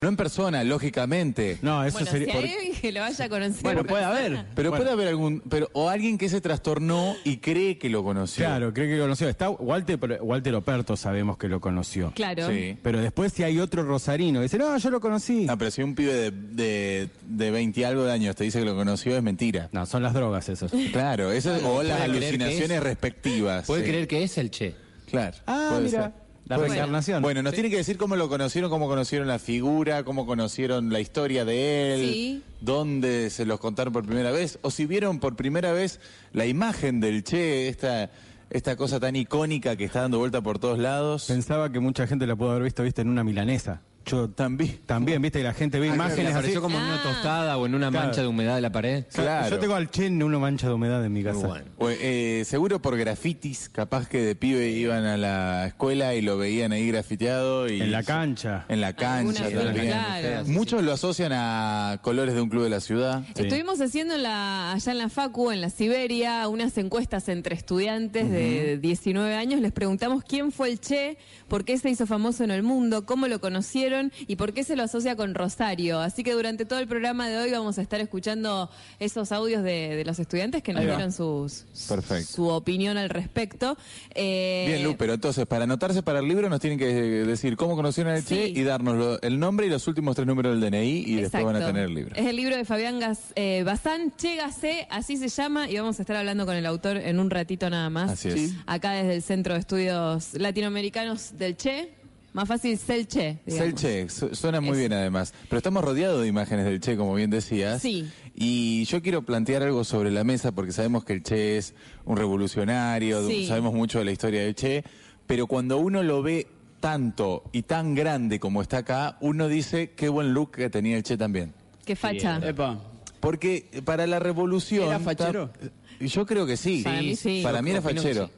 No en persona, lógicamente. No, eso Bueno, sería. si hay alguien que lo vaya conociendo. Bueno, puede haber. Pero Bueno. puede haber algún. pero O alguien que se trastornó y cree que lo conoció. Claro, creo que lo conoció. Está Walter, pero Walter Operto sabemos que lo conoció. Claro. Sí. Pero después si hay otro rosarino que dice, no, yo lo conocí. No, pero si un pibe de, de, de 20 y algo de años te dice que lo conoció, es mentira. No, son las drogas esos. Claro, eso es- o las alucinaciones es- respectivas. Puede sí. creer que es el Che. Claro. Ah, puede mira. ser. La reencarnación. Bueno, nos tiene que decir cómo lo conocieron, cómo conocieron la figura, cómo conocieron la historia de él, Sí. dónde se los contaron por primera vez, o si vieron por primera vez la imagen del Che, esta, esta cosa tan icónica que está dando vuelta por todos lados. Pensaba que mucha gente la pudo haber visto, viste, en una milanesa. Yo También. también, viste, que la gente ve ¿Le imágenes así. apareció como en una Ah. tostada o en una Claro. mancha de humedad de la pared? Claro. Yo tengo al Che en una mancha de humedad en mi casa. Muy bueno. O, eh, seguro por grafitis, capaz que de pibe iban a la escuela y lo veían ahí grafiteado. Y En la cancha. En la cancha Alguna también. claro. Muchos lo asocian a colores de un club de la ciudad. Sí. Estuvimos haciendo en la- allá en la Facu, en la Siberia, unas encuestas entre estudiantes de 19 años. Les preguntamos quién fue el Che, por qué se hizo famoso en el mundo, cómo lo conocieron y por qué se lo asocia con Rosario. Así que durante todo el programa de hoy vamos a estar escuchando esos audios de, de los estudiantes que nos dieron sus, Perfecto. su opinión al respecto. Eh, Bien, Lu, pero entonces, para anotarse para el libro, nos tienen que decir cómo conocieron al Che y darnos lo- el nombre y los últimos tres números del DNI y después van a Exacto. tener el libro. Es el libro de Fabián Gas, eh, Bazán, Che Gasé, así se llama, y vamos a estar hablando con el autor en un ratito nada más. Así es. Acá desde el Centro de Estudios Latinoamericanos del Che. Más fácil, Cel Che. Digamos. Che, su- suena muy Es- bien además. Pero estamos rodeados de imágenes del Che, como bien decías. Sí. Y yo quiero plantear algo sobre la mesa porque sabemos que el Che es un revolucionario, Sí. sabemos mucho de la historia del Che, pero cuando uno lo ve tanto y tan grande como está acá, uno dice qué buen look que tenía el Che también. Qué facha. Epa. Porque para la revolución... ¿Era fachero? ta- Yo creo que sí. Para mí sí. Para mí era fachero.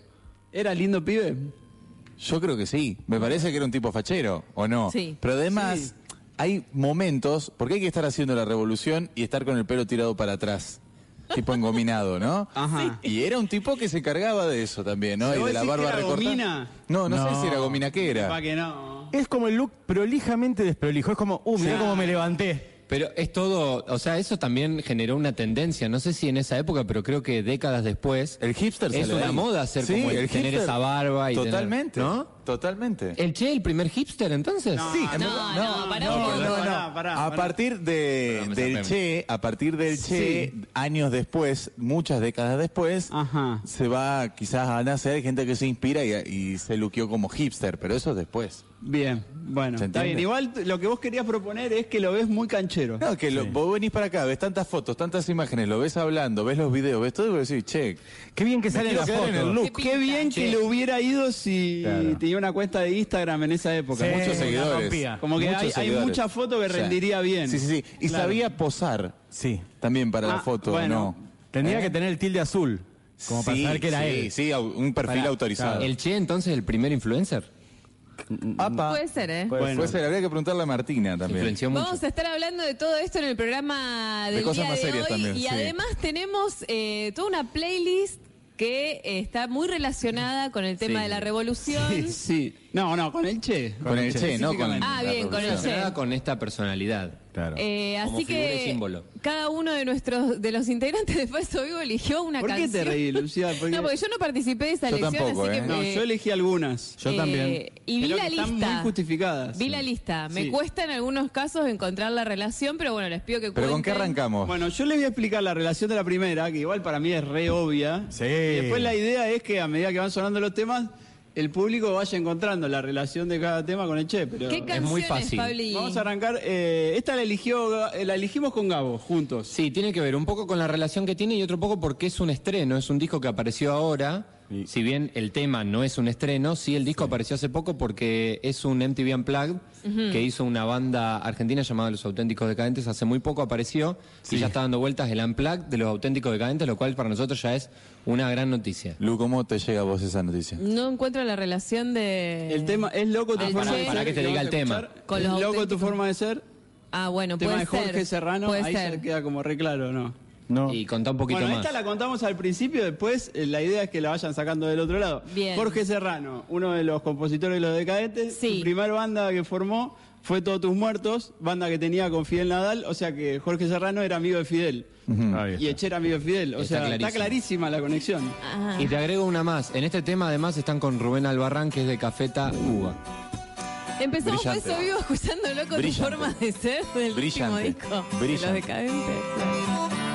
¿Era lindo pibe? Yo creo que sí. Me parece que era un tipo fachero, ¿o no? Sí. Pero además, Sí. hay momentos, porque hay que estar haciendo la revolución y estar con el pelo tirado para atrás. Tipo engominado, ¿no? Ajá. Y era un tipo que se encargaba de eso también, ¿no? ¿Pero Y de la barba recortada. gomina? No, no, sé No. si era gomina que era. Pa' que no. Es como el look prolijamente desprolijo. Es como, uh, mirá Sí. cómo me levanté. Pero es todo, o sea, eso también generó una tendencia, no sé si en esa época, pero creo que décadas después. El hipster Es una ahí. moda ser Sí, como el, el tener hipster. esa barba y tener- Totalmente. ¿no? Totalmente. ¿El Che, el primer hipster entonces? No, Sí, no, no, no, pará no, Pará, A partir de, del. Che, a partir del Che, años después, muchas décadas después, Ajá. se va quizás a nacer gente que se inspira y, y se luqueó como hipster, pero eso es después. Bien, bueno, ¿Se está bien. Igual lo que vos querías proponer es que lo ves muy canchero. No, que lo- vos venís para acá, ves tantas fotos, tantas imágenes, lo ves hablando, ves los videos, ves todo y vos decís, che, Qué bien que sale la en el foto. look. Qué Qué pinta. bien que le hubiera ido si Claro. tenía una cuenta de Instagram en esa época. Sí. muchos seguidores. rompía. Como que Muchos hay, hay mucha foto que O sea, rendiría bien. Sí, sí, sí. Y Claro. sabía posar Sí. también para la Ah, foto, bueno. ¿no? Tendría que tener el tilde azul. Como para Sí, saber que era sí, él. Sí, un perfil Para- autorizado. claro. ¿El Che entonces el primer influencer? Apa. Puede ser, ¿eh? Puede, Bueno. puede ser, habría que preguntarle a Martina también. Influenció mucho. Vamos a estar hablando de todo esto en el programa De del cosas día más de serias hoy también, y sí. además tenemos eh, toda una playlist que eh, está muy relacionada con el tema Sí. de la revolución. Sí, sí. No, no, con el Che. Con el Che, no con. Ah, bien, con el. Che. Con esta personalidad. Claro. Eh, Como así figura y que símbolo. cada uno de nuestros de los integrantes de Falso Vivo eligió una ¿Por qué canción. te reí, Lucía? Porque- No, porque yo no participé de esa Yo elección, tampoco, así ¿eh? que No, eh, yo elegí algunas. Yo eh, también. Y vi Pero la que están lista. muy justificadas. Vi Sí. la lista. Me Sí. cuesta en algunos casos encontrar la relación, pero bueno, les pido que Pero ¿con qué cuenten. arrancamos? Bueno, yo les voy a explicar la relación de la primera, que igual para mí es re obvia. Sí. Y después la idea es que a medida que van sonando los temas, el público vaya encontrando la relación de cada tema con el Che. Pero ¿Qué Es muy fácil. Pabli? Vamos a arrancar. eh, esta la eligió, eh, la elegimos con Gabo, juntos. Sí, tiene que ver un poco con la relación que tiene y otro poco porque es un estreno, es un disco que apareció ahora. Y- Si bien el tema no es un estreno, sí el disco apareció hace poco porque es un MTV Unplugged que hizo una banda argentina llamada Los Auténticos Decadentes. Hace muy poco apareció y ya está dando vueltas el Unplugged de Los Auténticos Decadentes, lo cual para nosotros ya es una gran noticia. Lu, ¿cómo te llega a vos esa noticia? No encuentro la relación de... El tema es loco tu Ah, forma pará, de ser. pará que te diga el tema. Con Es loco tu forma de ser. Ah, bueno, tema puede de Jorge ser. Serrano. Puede ahí ser. se queda como re claro, ¿no? No. Y contá un poquito bueno, más. esta la contamos al principio, después eh, la idea es que la vayan sacando del otro lado. Bien. Jorge Serrano, uno de los compositores de Los Decadentes, Sí. su primer banda que formó, Fue Todos tus muertos, banda que tenía con Fidel Nadal, o sea que Jorge Serrano era amigo de Fidel. Y. Eche era amigo de Fidel, o Está sea, está clarísima la conexión. Ah. Y te agrego una más. En este tema además están con Rubén Albarrán, que es de Cafeta Cuba. Empezamos Brillante. eso vivo escuchándolo con Brillante. tu forma de ser del último Brillante. disco. De los decadentes.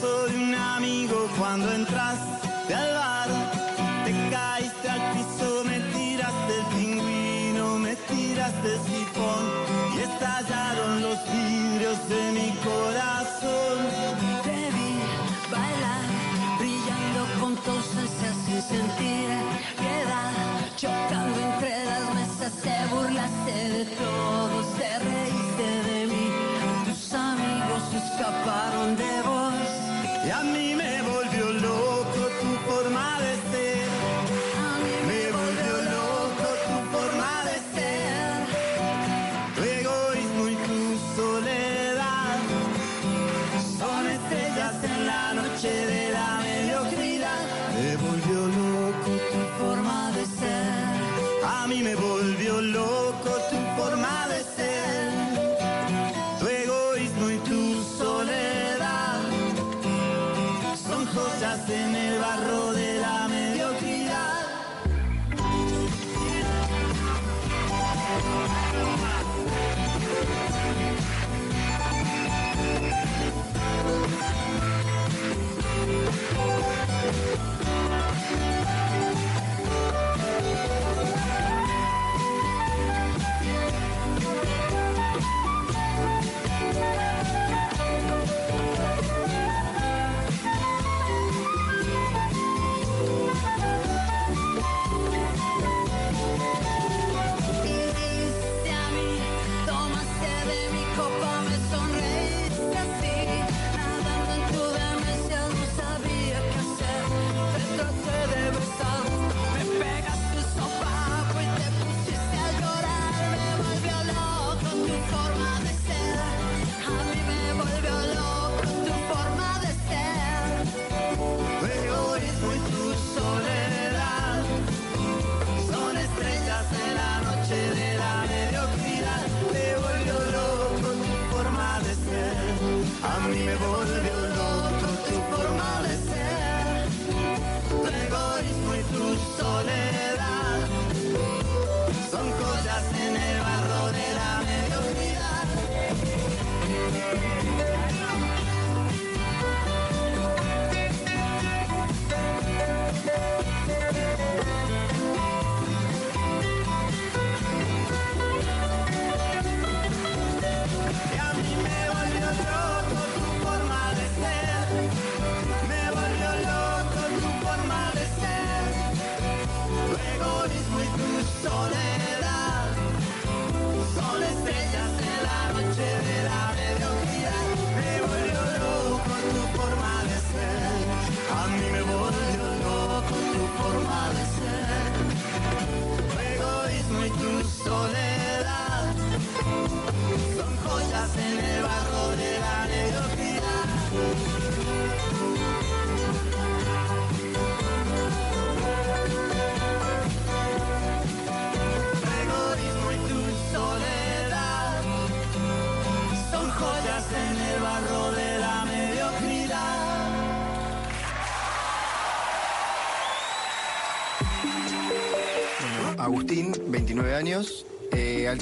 Brazo de un amigo cuando entraste al bar. Te caíste al piso, me tiraste el pingüino, me tiraste el sifón y estallaron los vidrios de mi corazón. Te vi bailar, brillando con tu ausencia sin sentir piedad, chocando entre las mesas, te burlaste de todos,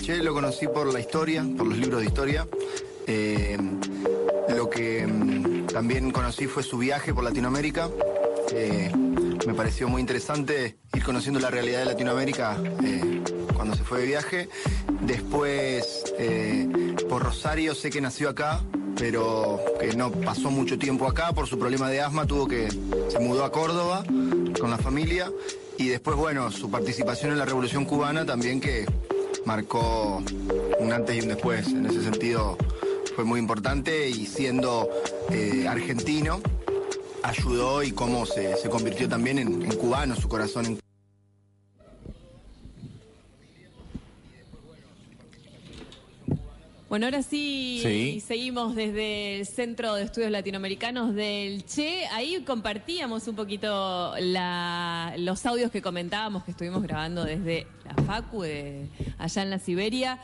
Che lo conocí por la historia, por los libros de historia. Eh, lo que mm, también conocí fue su viaje por Latinoamérica. Eh, me pareció muy interesante ir conociendo la realidad de Latinoamérica eh, cuando se fue de viaje. Después, por Rosario, sé que nació acá, pero que no pasó mucho tiempo acá por su problema de asma, tuvo que se mudó a Córdoba con la familia y después, bueno, su participación en la Revolución Cubana también que marcó un antes y un después. En ese sentido fue muy importante y siendo eh, argentino ayudó y cómo se, se convirtió también en, en cubano, su corazón Bueno, ahora sí, Sí. seguimos desde el Centro de Estudios Latinoamericanos del Che. Ahí compartíamos un poquito la- los audios que comentábamos que estuvimos grabando desde la Facu, de- allá en la Siberia,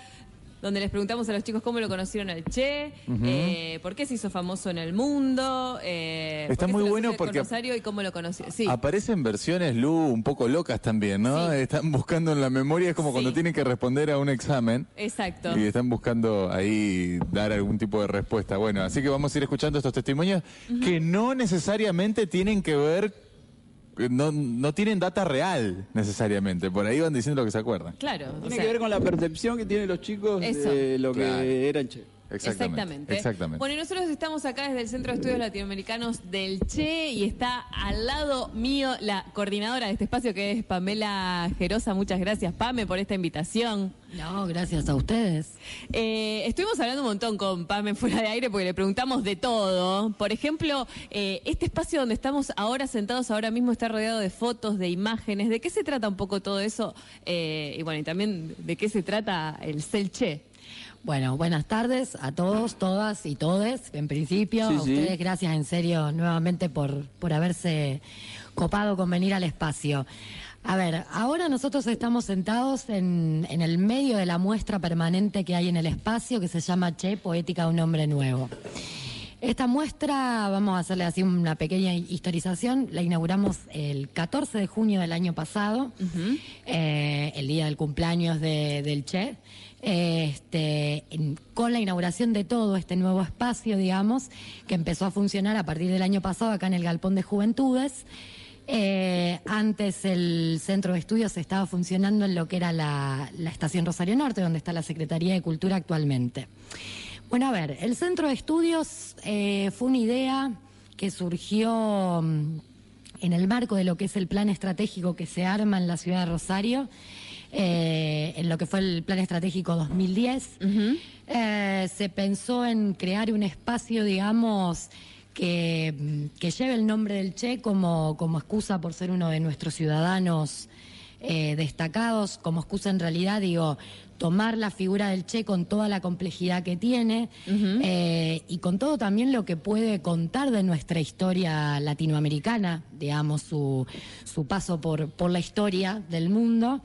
donde les preguntamos a los chicos cómo lo conocieron al Che, eh, por qué se hizo famoso en el mundo, eh, Está muy bueno porque- Rosario y cómo lo conoció. Sí. Aparecen versiones, Lu, un poco locas también, ¿no? Sí. Están buscando en la memoria, es como cuando tienen que responder a un examen. Exacto. Y están buscando ahí dar algún tipo de respuesta. Bueno, así que vamos a ir escuchando estos testimonios que no necesariamente tienen que ver, no, no tienen data real necesariamente. Por ahí van diciendo lo que se acuerdan. Claro. o Tiene sea, que ver con la percepción que tienen los chicos Eso. de lo que era el Che. Exactamente. Exactamente. Bueno, y nosotros estamos acá desde el Centro de Estudios Latinoamericanos del Che y está al lado mío la coordinadora de este espacio que es Pamela Gerosa. Muchas gracias, Pame, por esta invitación. No, gracias a ustedes. Eh, estuvimos hablando un montón con Pame fuera de aire porque le preguntamos de todo. Por ejemplo, eh, este espacio donde estamos ahora sentados ahora mismo está rodeado de fotos, de imágenes. ¿De qué se trata un poco todo eso? Eh, y bueno, y también de qué se trata el Celche. Bueno, buenas tardes a todos, todas y todes. En principio, Sí, a sí. ustedes gracias en serio nuevamente por, por haberse copado con venir al espacio. A ver, ahora nosotros estamos sentados en, en el medio de la muestra permanente que hay en el espacio que se llama Che, Poética de un Hombre Nuevo. Esta muestra, vamos a hacerle así una pequeña historización, la inauguramos el 14 de junio del año pasado, eh, el día del cumpleaños de- del Che, este, con la inauguración de todo este nuevo espacio, digamos, que empezó a funcionar a partir del año pasado acá en el Galpón de Juventudes. Eh, antes el centro de estudios estaba funcionando en lo que era la, la estación Rosario Norte, donde está la Secretaría de Cultura actualmente. Bueno, a ver, el centro de estudios eh, fue una idea que surgió mm, en el marco de lo que es el plan estratégico que se arma en la ciudad de Rosario, eh, en lo que fue el plan estratégico 2010. Eh, se pensó en crear un espacio, digamos, que, mm, que lleve el nombre del Che como, como excusa por ser uno de nuestros ciudadanos eh, destacados, como excusa en realidad, digo, tomar la figura del Che con toda la complejidad que tiene eh, y con todo también lo que puede contar de nuestra historia latinoamericana, digamos, su, su paso por, por la historia del mundo.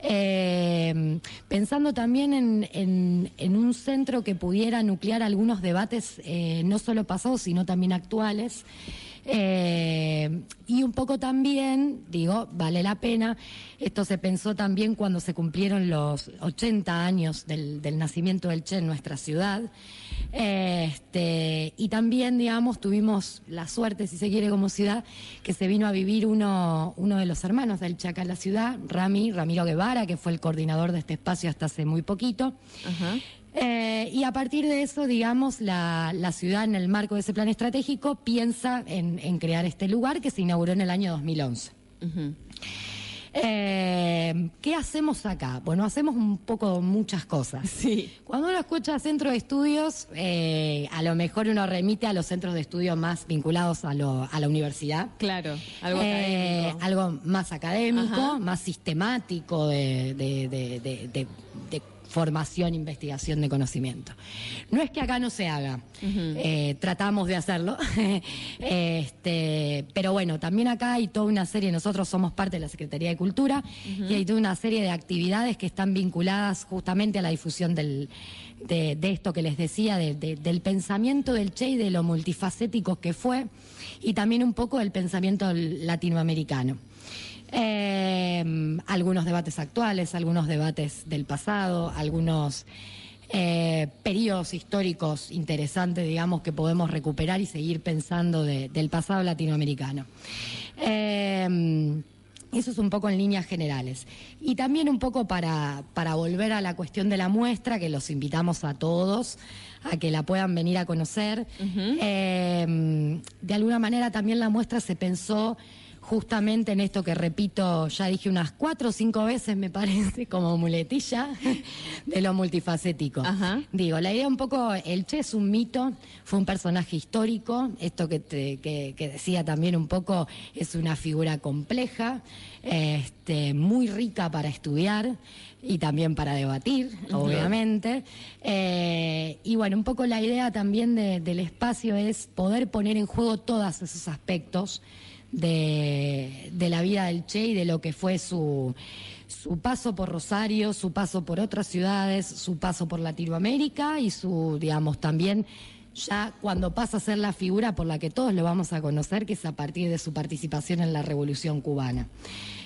Eh, pensando también en, en- un centro que pudiera nuclear algunos debates eh, no solo pasados, sino también actuales. Eh, y un poco también, digo, vale la pena, esto se pensó también cuando se cumplieron los 80 años del, del nacimiento del Che en nuestra ciudad. Este, y también, digamos, tuvimos la suerte, si se quiere, como ciudad, que se vino a vivir uno, uno de los hermanos del Che acá en la ciudad, Rami, Ramiro Guevara, que fue el coordinador de este espacio hasta hace muy poquito. Eh, y a partir de eso, digamos, la, la ciudad en el marco de ese plan estratégico piensa en, en crear este lugar que se inauguró en el año 2011. Eh, ¿Qué hacemos acá? Bueno, hacemos un poco muchas cosas. Sí. Cuando uno escucha centro de estudios, eh, a lo mejor uno remite a los centros de estudios más vinculados a, lo- a la universidad. Claro, algo Eh, académico. algo más académico, Ajá. más sistemático de, de- de- de- de- de formación, investigación de conocimiento. No es que acá no se haga, eh, tratamos de hacerlo, este, pero bueno, también acá hay toda una serie, nosotros somos parte de la Secretaría de Cultura y hay toda una serie de actividades que están vinculadas justamente a la difusión del, de, de esto que les decía, de- de- del pensamiento del Che y de lo multifacético que fue, y también un poco del pensamiento latinoamericano. Eh, algunos debates actuales, algunos debates del pasado, algunos eh, periodos históricos interesantes, digamos, que podemos recuperar y seguir pensando de- del pasado latinoamericano. Eh, eso es un poco en líneas generales. Y también un poco para, para volver a la cuestión de la muestra, que los invitamos a todos a que la puedan venir a conocer. Eh, de alguna manera también la muestra se pensó justamente en esto que repito, ya dije unas cuatro o cinco veces, me parece, como muletilla, de lo multifacético. Ajá. Digo, la idea un poco, el Che es un mito, fue un personaje histórico, esto que, te- que- que decía también un poco, es una figura compleja, este, muy rica para estudiar y también para debatir, obviamente. Eh, y bueno, un poco la idea también de- del espacio es poder poner en juego todos esos aspectos de, de la vida del Che y de lo que fue su, su paso por Rosario, su paso por otras ciudades, su paso por Latinoamérica y su, digamos, también ya cuando pasa a ser la figura por la que todos lo vamos a conocer, que es a partir de su participación en la Revolución Cubana.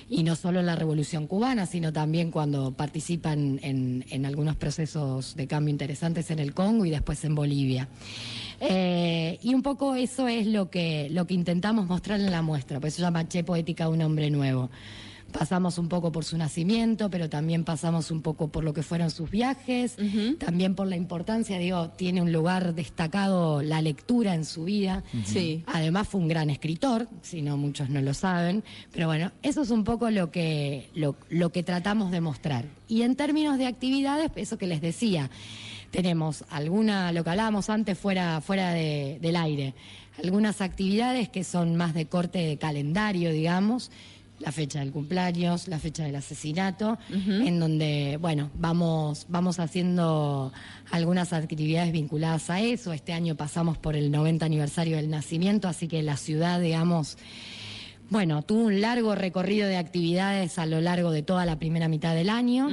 Y no solo en la Revolución Cubana, sino también cuando participan en, en algunos procesos de cambio interesantes en el Congo y después en Bolivia. Eh, y un poco eso es lo que, lo que intentamos mostrar en la muestra, por eso llama Che Poética un hombre nuevo. Pasamos un poco por su nacimiento, pero también pasamos un poco por lo que fueron sus viajes, también por la importancia, digo, tiene un lugar destacado la lectura en su vida. Sí. Además fue un gran escritor, si no muchos no lo saben, pero bueno, eso es un poco lo que, lo, lo que tratamos de mostrar. Y en términos de actividades, eso que les decía, tenemos alguna, lo que hablábamos antes fuera, fuera de- del aire, algunas actividades que son más de corte de calendario, digamos, la fecha del cumpleaños, la fecha del asesinato, en donde, bueno, vamos, vamos haciendo algunas actividades vinculadas a eso. Este año pasamos por el 90 aniversario del nacimiento, así que la ciudad, digamos, bueno, tuvo un largo recorrido de actividades a lo largo de toda la primera mitad del año.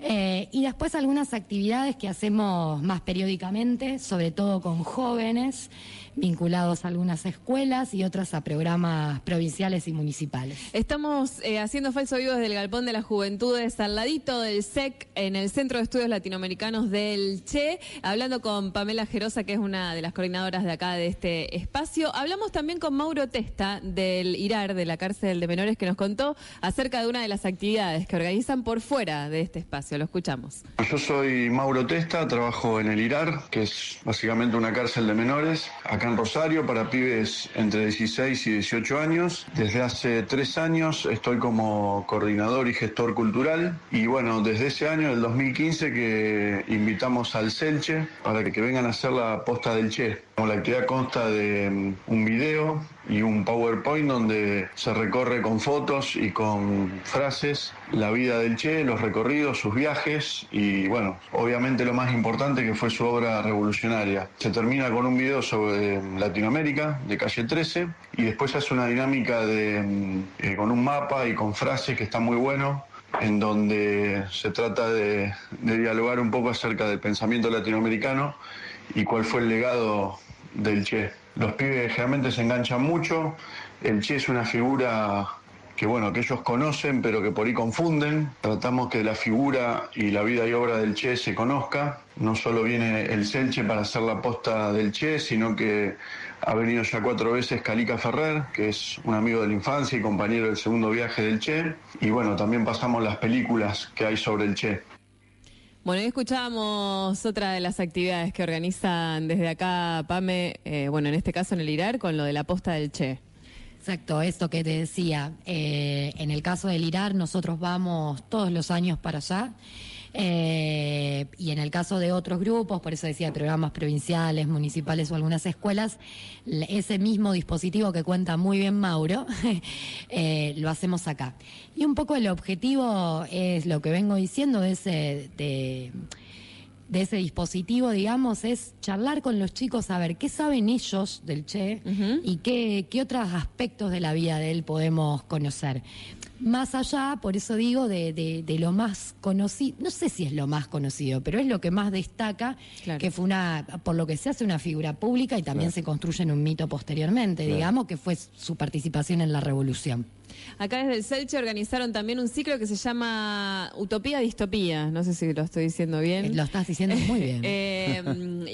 Eh, y después algunas actividades que hacemos más periódicamente, sobre todo con jóvenes, vinculados a algunas escuelas y otras a programas provinciales y municipales. Estamos eh, haciendo falso vivo desde el Galpón de las Juventudes, al ladito del SEC, en el Centro de Estudios Latinoamericanos del Che, hablando con Pamela Gerosa, que es una de las coordinadoras de acá de este espacio. Hablamos también con Mauro Testa, del IRAR, de la cárcel de menores, que nos contó acerca de una de las actividades que organizan por fuera de este espacio. Lo escuchamos. Yo soy Mauro Testa, trabajo en el IRAR, que es básicamente una cárcel de menores, acá en Rosario, para pibes entre 16 y 18 años. Desde hace tres años estoy como coordinador y gestor cultural. Y bueno, desde ese año, el 2015, que invitamos al Celche para que, que vengan a hacer la posta del Che. La actividad consta de mm, un video y un PowerPoint donde se recorre con fotos y con frases la vida del Che, los recorridos, sus viajes y bueno, obviamente lo más importante que fue su obra revolucionaria. Se termina con un video sobre Latinoamérica de calle 13 y después hace una dinámica de, eh, con un mapa y con frases que está muy bueno en donde se trata de dialogar un poco acerca del pensamiento latinoamericano y cuál fue el legado del Che. Los pibes generalmente se enganchan mucho, el Che es una figura que bueno, que ellos conocen pero que por ahí confunden. Tratamos que la figura y la vida y obra del Che se conozca. No solo viene el Celche para hacer la posta del Che, sino que ha venido ya cuatro veces Calica Ferrer, que es un amigo de la infancia y compañero del segundo viaje del Che. Y bueno, también pasamos las películas que hay sobre el Che. Bueno, y escuchábamos otra de las actividades que organizan desde acá, Pame, eh, bueno, en este caso en el IRAR, con lo de la posta del Che. Exacto, esto que te decía. eh, en el caso del IRAR, nosotros vamos todos los años para allá. Eh, y en el caso de otros grupos, por eso decía programas provinciales, municipales o algunas escuelas, ese mismo dispositivo que cuenta muy bien Mauro, eh, lo hacemos acá. Y un poco el objetivo es lo que vengo diciendo de ese. De, de ese dispositivo, digamos, es charlar con los chicos a ver qué saben ellos del Che y qué, qué otros aspectos de la vida de él podemos conocer. Más allá, por eso digo, de, de- de lo más conocido, no sé si es lo más conocido, pero es lo que más destaca, Claro. que fue una, por lo que se hace una figura pública y también se construye en un mito posteriormente, digamos, que fue su participación en la revolución. Acá desde el Celche organizaron también un ciclo que se llama Utopía Distopía. No sé si lo estoy diciendo bien. Eh, Lo estás diciendo muy bien. Eh,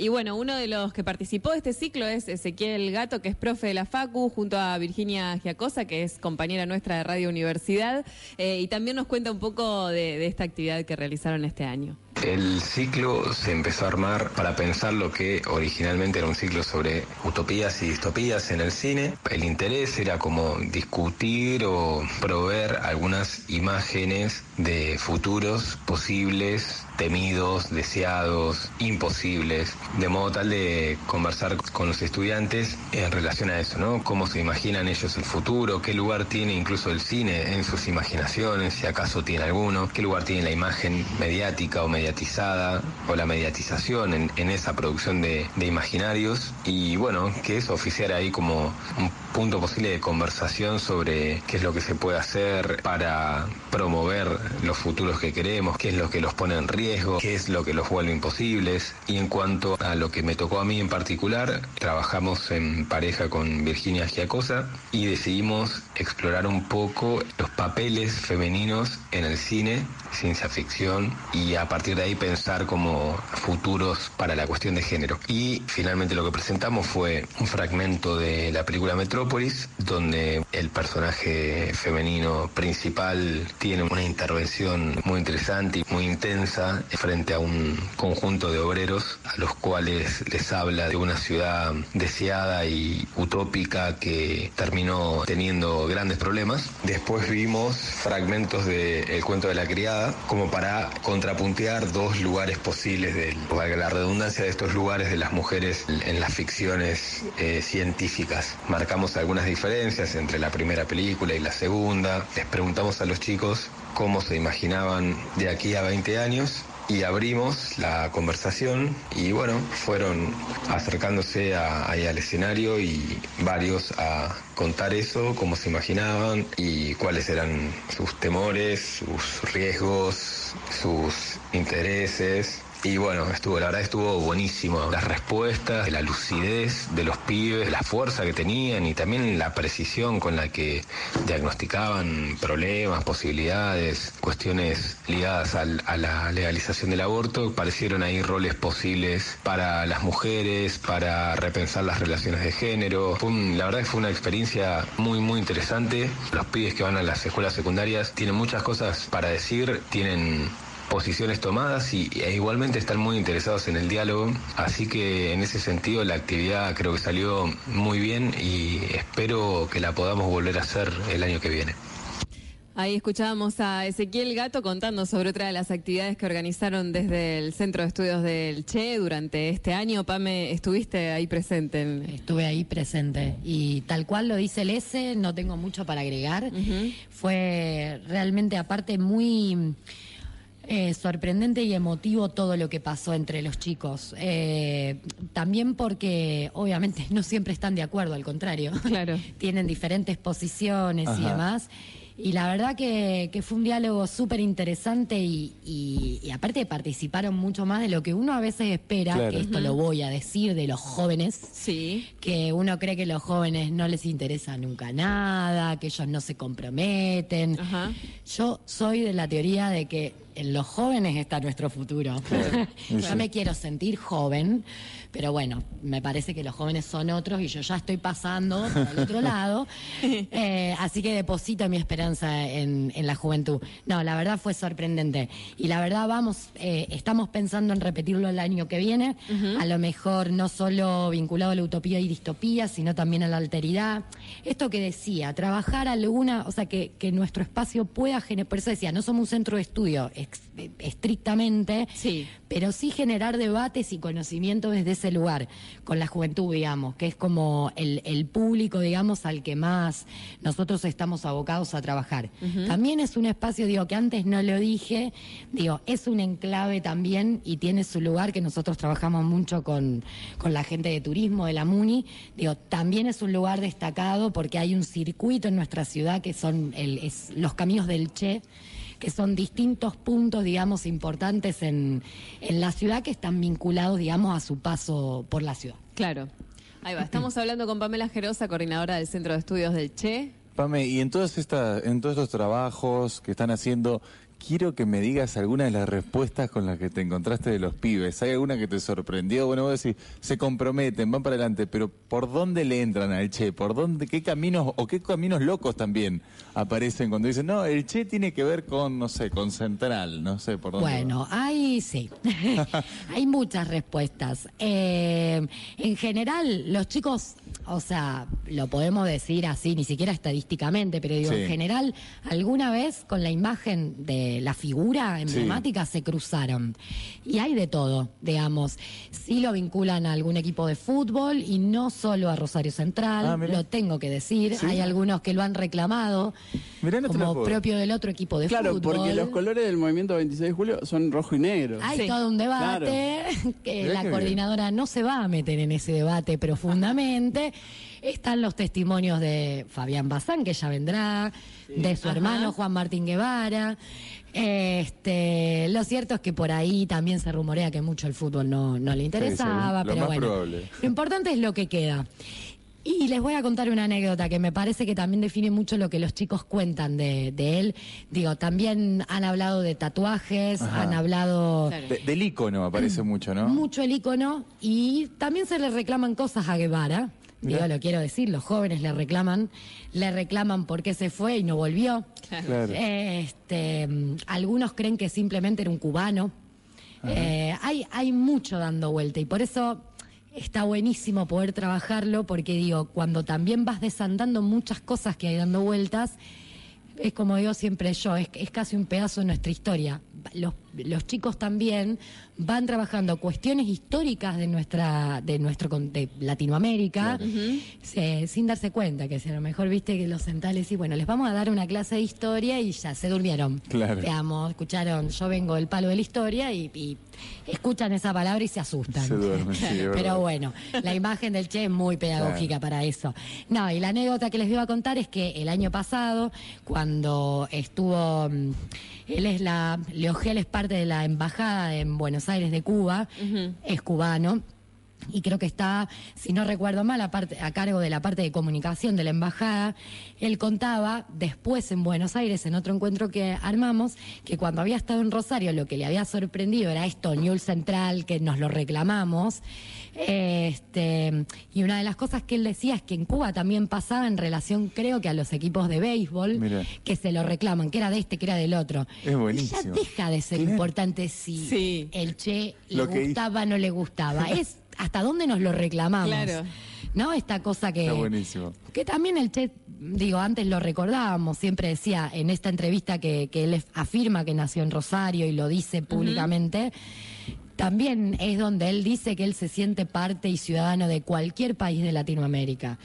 y bueno, uno de los que participó de este ciclo es Ezequiel Gato, que es profe de la FACU, junto a Virginia Giacosa, que es compañera nuestra de Radio Universidad, eh, y también nos cuenta un poco de esta actividad que realizaron este año. El ciclo se empezó a armar para pensar lo que originalmente era un ciclo sobre utopías y distopías en el cine. El interés era como discutir o proveer algunas imágenes de futuros posibles, temidos, deseados, imposibles, de modo tal de conversar con los estudiantes en relación a eso, ¿no? Cómo se imaginan ellos el futuro, qué lugar tiene incluso el cine en sus imaginaciones, si acaso tiene alguno, qué lugar tiene la imagen mediática o mediatizada o la mediatización en, en esa producción de, de imaginarios y bueno, que eso oficiara ahí como un punto posible de conversación sobre qué es lo que se puede hacer para promover los futuros que queremos, qué es lo que los pone en riesgo, qué es lo que los vuelve imposibles. Y en cuanto a lo que me tocó a mí en particular, trabajamos en pareja con Virginia Giacosa y decidimos explorar un poco los papeles femeninos en el cine, ciencia ficción y a partir de ahí pensar como futuros para la cuestión de género. Y finalmente lo que presentamos fue un fragmento de la película Metrópolis, donde el personaje femenino principal tiene una intervención muy interesante y muy intensa frente a un conjunto de obreros a los cuales les habla de una ciudad deseada y utópica que terminó teniendo grandes problemas. Después vimos fragmentos del cuento de la criada como para contrapuntear dos lugares posibles de valga la redundancia de estos lugares de las mujeres en las ficciones eh, científicas. Marcamos algunas diferencias entre la primera película y la segunda. Les preguntamos a los chicos cómo se imaginaban de aquí a 20 años y abrimos la conversación y bueno, fueron acercándose a- ahí al escenario y varios a contar eso, cómo se imaginaban y cuáles eran sus temores, sus riesgos, sus intereses. Y bueno, estuvo, la verdad estuvo buenísimo. Las respuestas, la lucidez de los pibes, la fuerza que tenían y también la precisión con la que diagnosticaban problemas, posibilidades, cuestiones ligadas al- a la legalización del aborto. Parecieron ahí roles posibles para las mujeres, para repensar las relaciones de género. Fue un- la verdad que fue una experiencia muy, muy interesante. Los pibes que van a las escuelas secundarias tienen muchas cosas para decir, tienen posiciones tomadas y e igualmente están muy interesados en el diálogo, así que en ese sentido la actividad creo que salió muy bien y espero que la podamos volver a hacer el año que viene. Ahí escuchábamos a Ezequiel Gato contando sobre otra de las actividades que organizaron desde el Centro de Estudios del Che durante este año. Pame, estuviste ahí presente. en- Estuve ahí presente y tal cual lo dice el S, no tengo mucho para agregar. Fue realmente aparte muy eh, sorprendente y emotivo todo lo que pasó entre los chicos. Eh, también porque obviamente no siempre están de acuerdo, al contrario. Claro. Tienen diferentes posiciones y demás. Y la verdad que, que fue un diálogo súper interesante y, y- y aparte participaron mucho más de lo que uno a veces espera, Claro. que esto lo voy a decir de los jóvenes, Sí. que uno cree que los jóvenes no les interesa nunca nada, que ellos no se comprometen. Ajá. Yo soy de la teoría de que en los jóvenes está nuestro futuro. yo me quiero sentir joven, pero bueno, me parece que los jóvenes son otros y yo ya estoy pasando el otro lado. Eh, así que deposito mi esperanza en, en la juventud. No, la verdad fue sorprendente. Y la verdad vamos, eh, estamos pensando en repetirlo el año que viene. A lo mejor no solo vinculado a la utopía y distopía, sino también a la alteridad. Esto que decía, trabajar alguna, o sea, que, que nuestro espacio pueda generar, por eso decía, no somos un centro de estudio ex- estrictamente, Sí. pero sí generar debates y conocimiento desde ese lugar, con la juventud, digamos, que es como el, el público, digamos, al que más nosotros estamos abocados a trabajar. También es un espacio, digo, que antes no lo dije, digo, es un enclave también y tiene su lugar, que nosotros trabajamos mucho con, con la gente de turismo, de la MUNI, digo, también es un lugar destacado porque hay un circuito en nuestra ciudad que son el- es los caminos del Che, que son distintos puntos, digamos, importantes en, en la ciudad que están vinculados, digamos, a su paso por la ciudad. Claro. Ahí va. Estamos hablando con Pamela Gerosa, coordinadora del Centro de Estudios del Che. Pame, y en todas estas, en todos estos trabajos que están haciendo, quiero que me digas algunas de las respuestas con las que te encontraste de los pibes. ¿Hay alguna que te sorprendió? Bueno, vos decís, se comprometen, van para adelante, pero ¿por dónde le entran al Che? ¿Por dónde, qué caminos, o qué caminos locos también aparecen cuando dicen, no, el Che tiene que ver con, no sé, con Central, no sé, por dónde. va"? Bueno, hay sí, hay muchas respuestas. Eh, en general, los chicos, o sea, lo podemos decir así, ni siquiera estadísticamente, pero digo, Sí. en general, alguna vez con la imagen de la figura emblemática se cruzaron. Y hay de todo, digamos. Sí lo vinculan a algún equipo de fútbol y no solo a Rosario Central, Ah, lo tengo que decir. Sí. Hay algunos que lo han reclamado no como propio del otro equipo de Claro, fútbol. porque los colores del movimiento 26 de julio son rojo y negro. Hay todo un debate que Mirá la coordinadora no se va a meter en ese debate profundamente. Están los testimonios de Fabián Bazán, que ya vendrá, de su Ajá. hermano Juan Martín Guevara. Este, lo cierto es que por ahí también se rumorea que mucho el fútbol no, no le interesaba, lo pero más bueno. probable. Lo importante es lo que queda. Y les voy a contar una anécdota que me parece que también define mucho lo que los chicos cuentan de, de él. Digo, también han hablado de tatuajes, Ajá. han hablado De- del ícono aparece mucho, ¿no? mucho el icono y también se le reclaman cosas a Guevara. Mirá. Digo, lo quiero decir, los jóvenes le reclaman, le reclaman por qué se fue y no volvió. Claro. Este, algunos creen que simplemente era un cubano. Eh, hay, hay mucho dando vuelta y por eso está buenísimo poder trabajarlo porque digo, cuando también vas desandando muchas cosas que hay dando vueltas, es como digo siempre yo, es, es casi un pedazo de nuestra historia. Los, los chicos también van trabajando cuestiones históricas de nuestra, de nuestro de Latinoamérica, sin darse cuenta que si a lo mejor viste que los centrales y bueno, les vamos a dar una clase de historia y ya se durmieron. Claro. Digamos, escucharon, yo vengo del palo de la historia y, y escuchan esa palabra y se asustan. Se duermen, sí. Pero bueno, la imagen del Che es muy pedagógica para eso. No, y la anécdota que les iba a contar es que el año pasado, cuando estuvo, mm, él es la, Leogel es parte de la embajada en Buenos Aires de Cuba, es cubano. Y creo que está, si no recuerdo mal, a, parte- a cargo de la parte de comunicación de la embajada. Él contaba después en Buenos Aires, en otro encuentro que armamos, que cuando había estado en Rosario lo que le había sorprendido era esto, Newell Central, que nos lo reclamamos. Este, y una de las cosas que él decía es que en Cuba también pasaba en relación, creo que a los equipos de béisbol, que se lo reclaman, que era de este, que era del otro. Es buenísimo. Y ya deja de ser importante si el Che le Lo gustaba no le gustaba. Es hasta dónde nos lo reclamamos. Claro. ¿No? Esta cosa que, Está buenísimo. que también el Che, digo, antes lo recordábamos, siempre decía en esta entrevista que, que él afirma que nació en Rosario y lo dice públicamente. También es donde él dice que él se siente parte y ciudadano de cualquier país de Latinoamérica.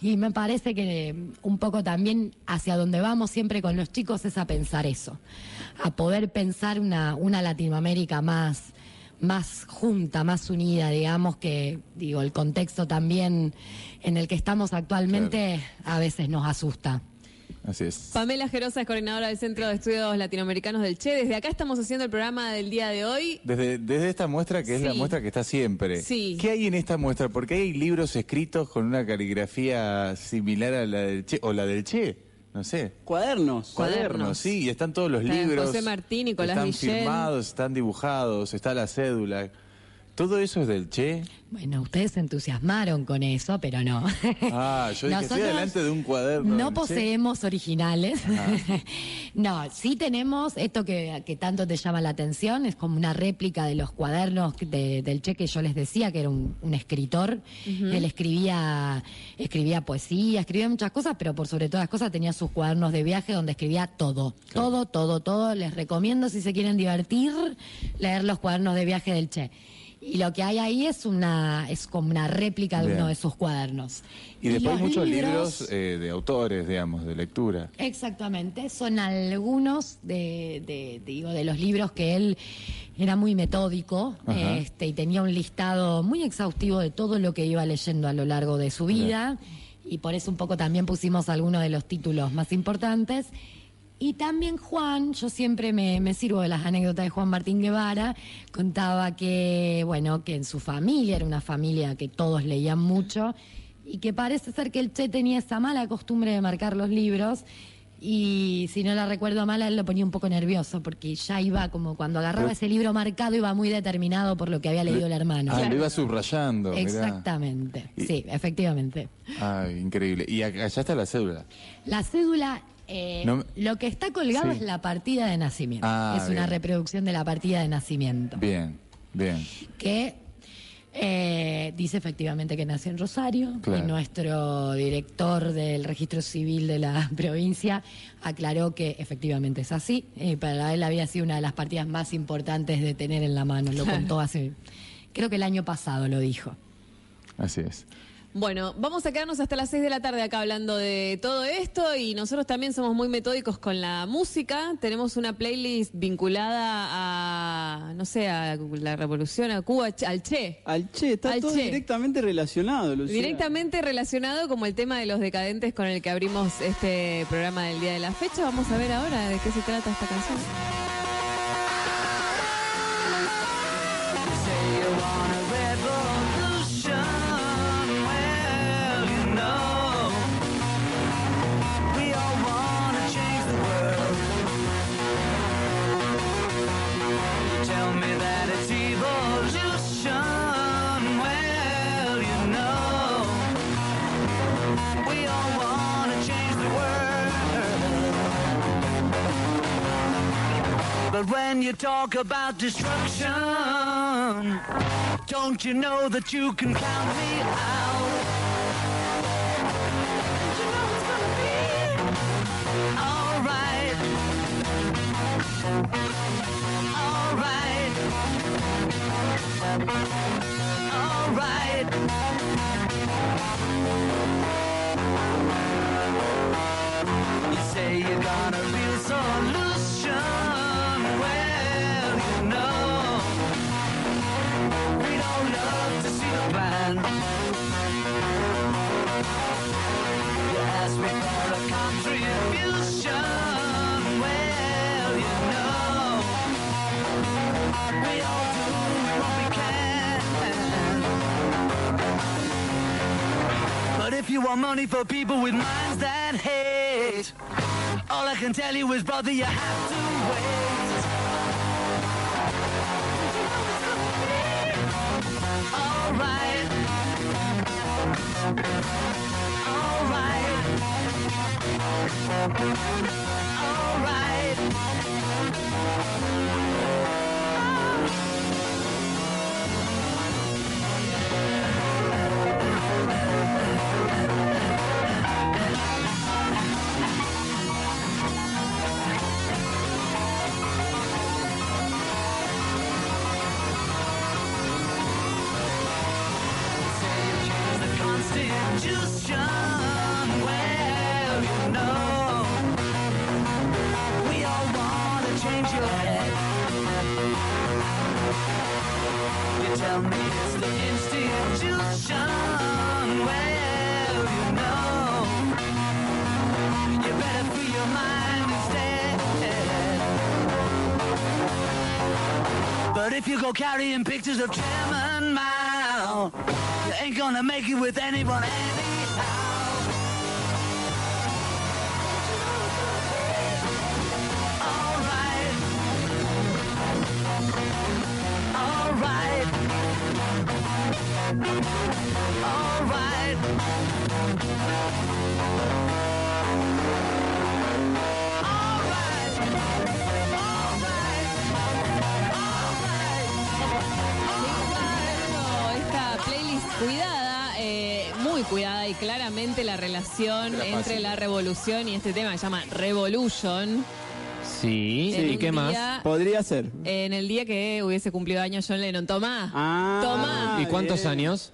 Y me parece que un poco también hacia donde vamos siempre con los chicos es a pensar eso, a poder pensar una, una Latinoamérica más, más junta, más unida, digamos que, digo, el contexto también en el que estamos actualmente a veces nos asusta. Así es. Pamela Gerosa es coordinadora del Centro de Estudios Latinoamericanos del Che. Desde acá estamos haciendo el programa del día de hoy. Desde, desde esta muestra, que es la muestra que está siempre. Sí. ¿Qué hay en esta muestra? Porque hay libros escritos con una caligrafía similar a la del Che, o la del Che, no sé. Cuadernos. Cuadernos, sí, y están todos los Está libros. José Martín, Nicolás Están firmados, están dibujados, está la cédula. ¿Todo eso es del Che? Bueno, ustedes se entusiasmaron con eso, pero no. Ah, yo dije, estoy delante de un cuaderno. No Che. poseemos originales. no, sí tenemos esto que, que tanto te llama la atención, es como una réplica de los cuadernos de- del Che que yo les decía, que era un, un escritor. Él escribía, escribía poesía, escribía muchas cosas, pero por sobre todas las cosas tenía sus cuadernos de viaje donde escribía todo, todo, todo, todo. Les recomiendo si se quieren divertir, leer los cuadernos de viaje del Che. Y lo que hay ahí es una, es como una réplica de Bien. uno de sus cuadernos. Y después muchos libros eh, de autores, digamos, de lectura. Exactamente, son algunos de, de- digo, de los libros que él era muy metódico Ajá. este, y tenía un listado muy exhaustivo de todo lo que iba leyendo a lo largo de su vida y por eso un poco también pusimos algunos de los títulos más importantes. Y también Juan, yo siempre me, me sirvo de las anécdotas de Juan Martín Guevara, contaba que, bueno, que en su familia, era una familia que todos leían mucho, y que parece ser que el Che tenía esa mala costumbre de marcar los libros y si no la recuerdo mal, él lo ponía un poco nervioso porque ya iba como cuando agarraba ese libro marcado iba muy determinado por lo que había leído el hermano. Ah, lo iba subrayando. mirá. Exactamente, sí, efectivamente. Ay, increíble. Y allá está la cédula. La cédula, eh, No lo que está colgado Sí. es la partida de nacimiento. Ah, es una reproducción de la partida de nacimiento. Bien, bien. Que eh, dice efectivamente que nació en Rosario. Claro. Y nuestro director del registro civil de la provincia aclaró que efectivamente es así. Y para él había sido una de las partidas más importantes de tener en la mano. Lo contó hace. Creo que el año pasado lo dijo. Así es. Bueno, vamos a quedarnos hasta las 6 de la tarde acá hablando de todo esto y nosotros también somos muy metódicos con la música. Tenemos una playlist vinculada a, no sé, a la revolución, a Cuba, al Che. Al Che, está Al todo Che. directamente relacionado, Lucía. Directamente relacionado como el tema de los decadentes con el que abrimos este programa del día de la fecha. Vamos a ver ahora de qué se trata esta canción. But when you talk about destruction, don't you know that you can count me out? Don't you know it's gonna be alright? Alright. Alright. If you want money for people with minds that hate, all I can tell you is, brother, you have to wait. Alright. Alright. If you go carrying pictures of Chairman Mao, you ain't gonna make it with anyone anyhow. Alright. Alright. Cuidada, eh, muy cuidada y claramente la relación Era entre fácil. la revolución y este tema que se llama Revolution. Sí, En ¿y un qué más? Podría ser. En el día que hubiese cumplido años John Lennon. Tomá. Ah, Tomá. ¿Y cuántos bien. años?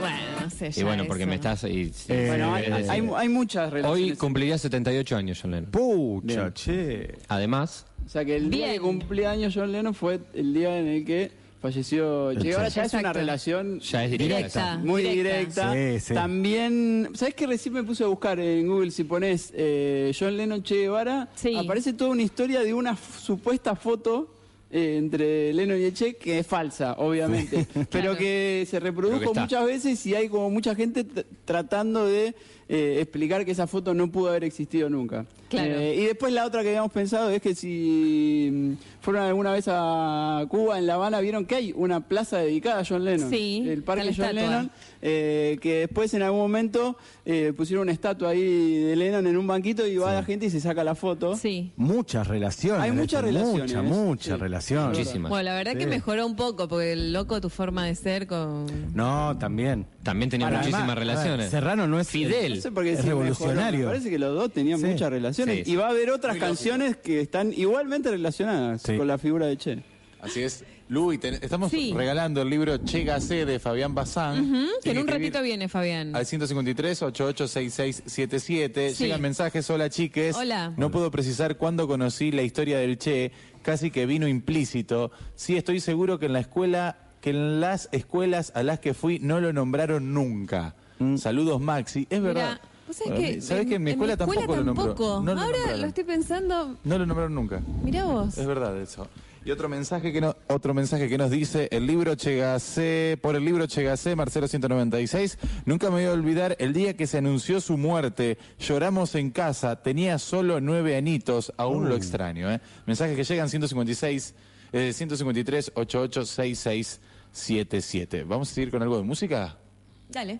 Bueno, no sé. Y ya bueno, porque eso. me estás... y- sí, Eh, Bueno, hay, eh, hay- hay muchas relaciones. Hoy cumpliría 78 años John Lennon. Pucha, Bien. che. Además, O sea que el día Bien. que cumplía años John Lennon fue el día en el que falleció Che Guevara. Ya es una Exacto. relación ya es directa. Directa. muy Directa. directa. Sí, sí. También, ¿sabes qué? Recién me puse a buscar en Google si pones eh, John Lennon Che Guevara, Sí. aparece toda una historia de una f- supuesta foto eh, entre Lennon y el Che, que es falsa, obviamente, pero que se reprodujo está. muchas veces y hay como mucha gente t- tratando de eh, explicar que esa foto no pudo haber existido nunca. Claro. Eh, y después la otra que habíamos pensado es que si mm, fueron alguna vez a Cuba, en La Habana, vieron que hay una plaza dedicada a John Lennon. Sí, El parque John estatua. Lennon, eh, que después en algún momento eh, pusieron una estatua ahí de Lennon en un banquito y va la gente y se saca la foto. Sí. Muchas relaciones. Hay muchas Mucha, relaciones, ¿eh? mucha Sí. relación. Muchísimas. Bueno, la verdad que Sí. mejoró un poco, porque el loco tu forma de ser con... No, también. También tenía Para- muchísimas además, relaciones. Serrano no es Fidel. No sé por qué Es revolucionario. Me parece que los dos tenían Sí. muchas relaciones. Sí, Y va a haber otras canciones que están igualmente relacionadas Sí. con la figura de Che. Así es. Lu, y ten- estamos Sí. regalando el libro Chégase de Fabián Bazán. Que en un que ratito viene, Fabián. Al 153-886677. Sí. Llegan mensajes. Hola, chiques. Hola. No puedo precisar cuándo conocí la historia del Che. Casi que vino implícito. Sí, estoy seguro que en la escuela, que en las escuelas a las que fui no lo nombraron nunca. Saludos, Maxi. Es verdad. Mira, ¿vos sabés Bueno, que ¿Sabés que en mi escuela, tampoco, lo nombró? tampoco. No lo Ahora nombraron. lo estoy pensando, No lo nombraron nunca. mirá vos. Es verdad eso. Y otro mensaje que no, otro mensaje que nos dice el libro Chegase, por el libro Chegase, Marcelo 196, nunca me voy a olvidar el día que se anunció su muerte, lloramos en casa, tenía solo nueve anitos, aún lo extraño, ¿eh? Mensajes que llegan 156, eh, 153 886677. ¿Vamos a seguir con algo de música? Dale.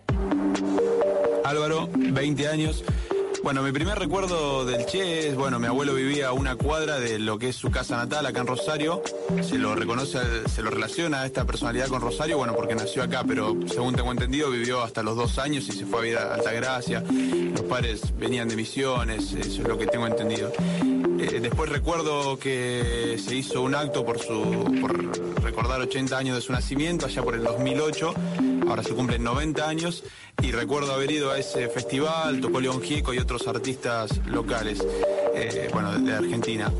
Álvaro, 20 años. Bueno, mi primer recuerdo del Che es, bueno, mi abuelo vivía a una cuadra de lo que es su casa natal acá en Rosario. Se lo reconoce, se lo relaciona esta personalidad con Rosario, bueno, porque nació acá, pero según tengo entendido vivió hasta los dos años y se fue a vivir a Altagracia. Los padres venían de misiones, eso es lo que tengo entendido. Eh, después recuerdo que se hizo un acto por su por recordar 80 años de su nacimiento, allá por el 2008. Ahora se cumplen 90 años y recuerdo haber ido a ese festival, tocó León y otros artistas locales, eh, bueno, de, Argentina.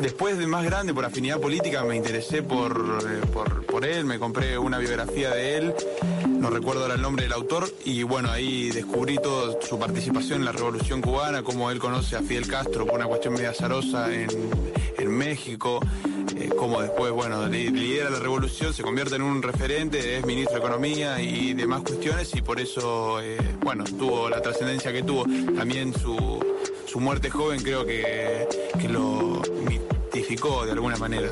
Después de más grande, por afinidad política, me interesé por, eh, por, por él, me compré una biografía de él, no recuerdo ahora el nombre del autor, y bueno, ahí descubrí toda su participación en la Revolución Cubana, cómo él conoce a Fidel Castro por una cuestión media azarosa en, en México, cómo después, bueno, li- lidera la revolución, se convierte en un referente, es ministro de Economía y demás cuestiones, y por eso, eh, bueno, tuvo la trascendencia que tuvo. También su, su muerte joven creo que, que lo mitificó de alguna manera.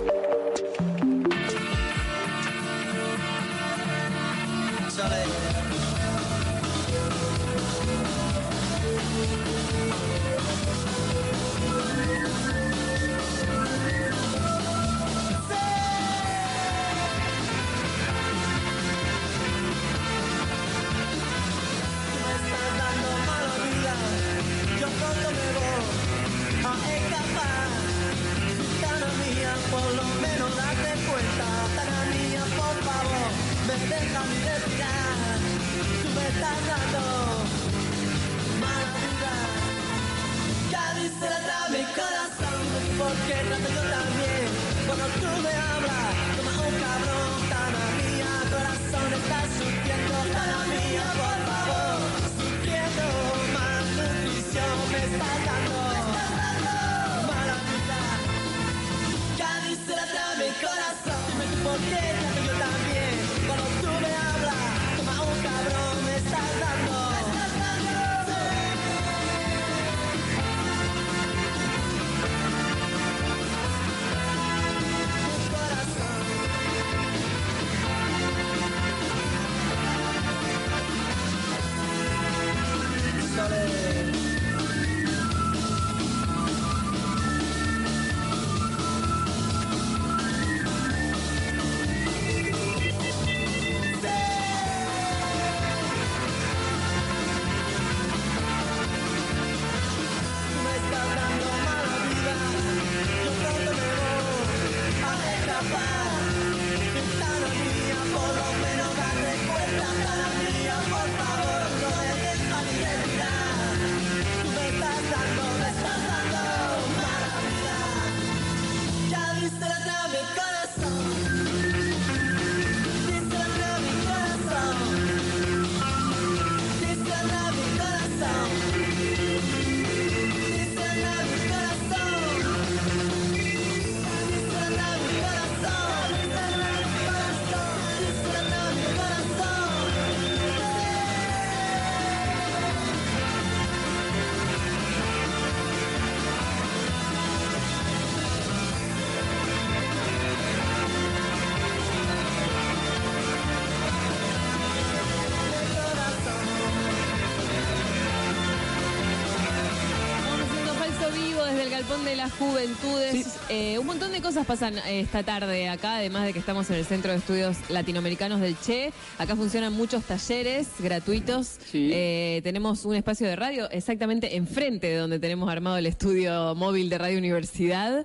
De las Juventudes. Eh, un montón de cosas pasan eh, esta tarde acá, además de que estamos en el Centro de Estudios Latinoamericanos del Che. Acá funcionan muchos talleres gratuitos. Eh, tenemos un espacio de radio exactamente enfrente de donde tenemos armado el estudio móvil de Radio Universidad.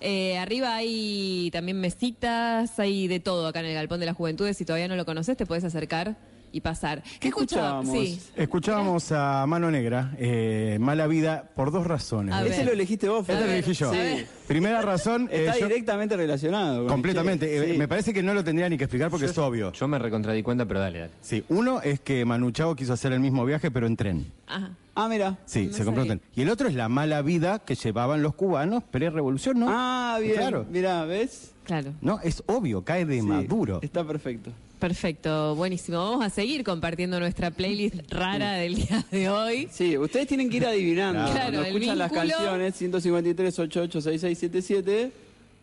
Eh, arriba hay también mesitas, hay de todo acá en el Galpón de las Juventudes. Si todavía no lo conoces, te puedes acercar y pasar. ¿Qué escuchábamos? Sí. Escuchábamos a Mano Negra, eh, Mala Vida, por dos razones. A Ese ver. lo elegiste vos, Este lo elegí yo. Sí. Primera razón, eh, Está yo- directamente relacionado. con completamente. el Che. eh, Sí. Me parece que no lo tendría ni que explicar porque es obvio. Yo me recontradí cuenta, pero dale, dale. Sí, uno es que Manu Chao quiso hacer el mismo viaje, pero en tren. Ajá. Ah, mira. Sí, No se compró un sabía. tren. Y el otro es la mala vida que llevaban los cubanos pre-revolución, ¿no? Ah, bien. Claro. Mira, ¿ves? Claro. No, es obvio, cae de Sí, maduro. Está perfecto. Perfecto, buenísimo. Vamos a seguir compartiendo nuestra playlist rara del día de hoy. Sí, ustedes tienen que ir adivinando. Claro. Cuando el escuchan las vínculo. canciones 153 88 6677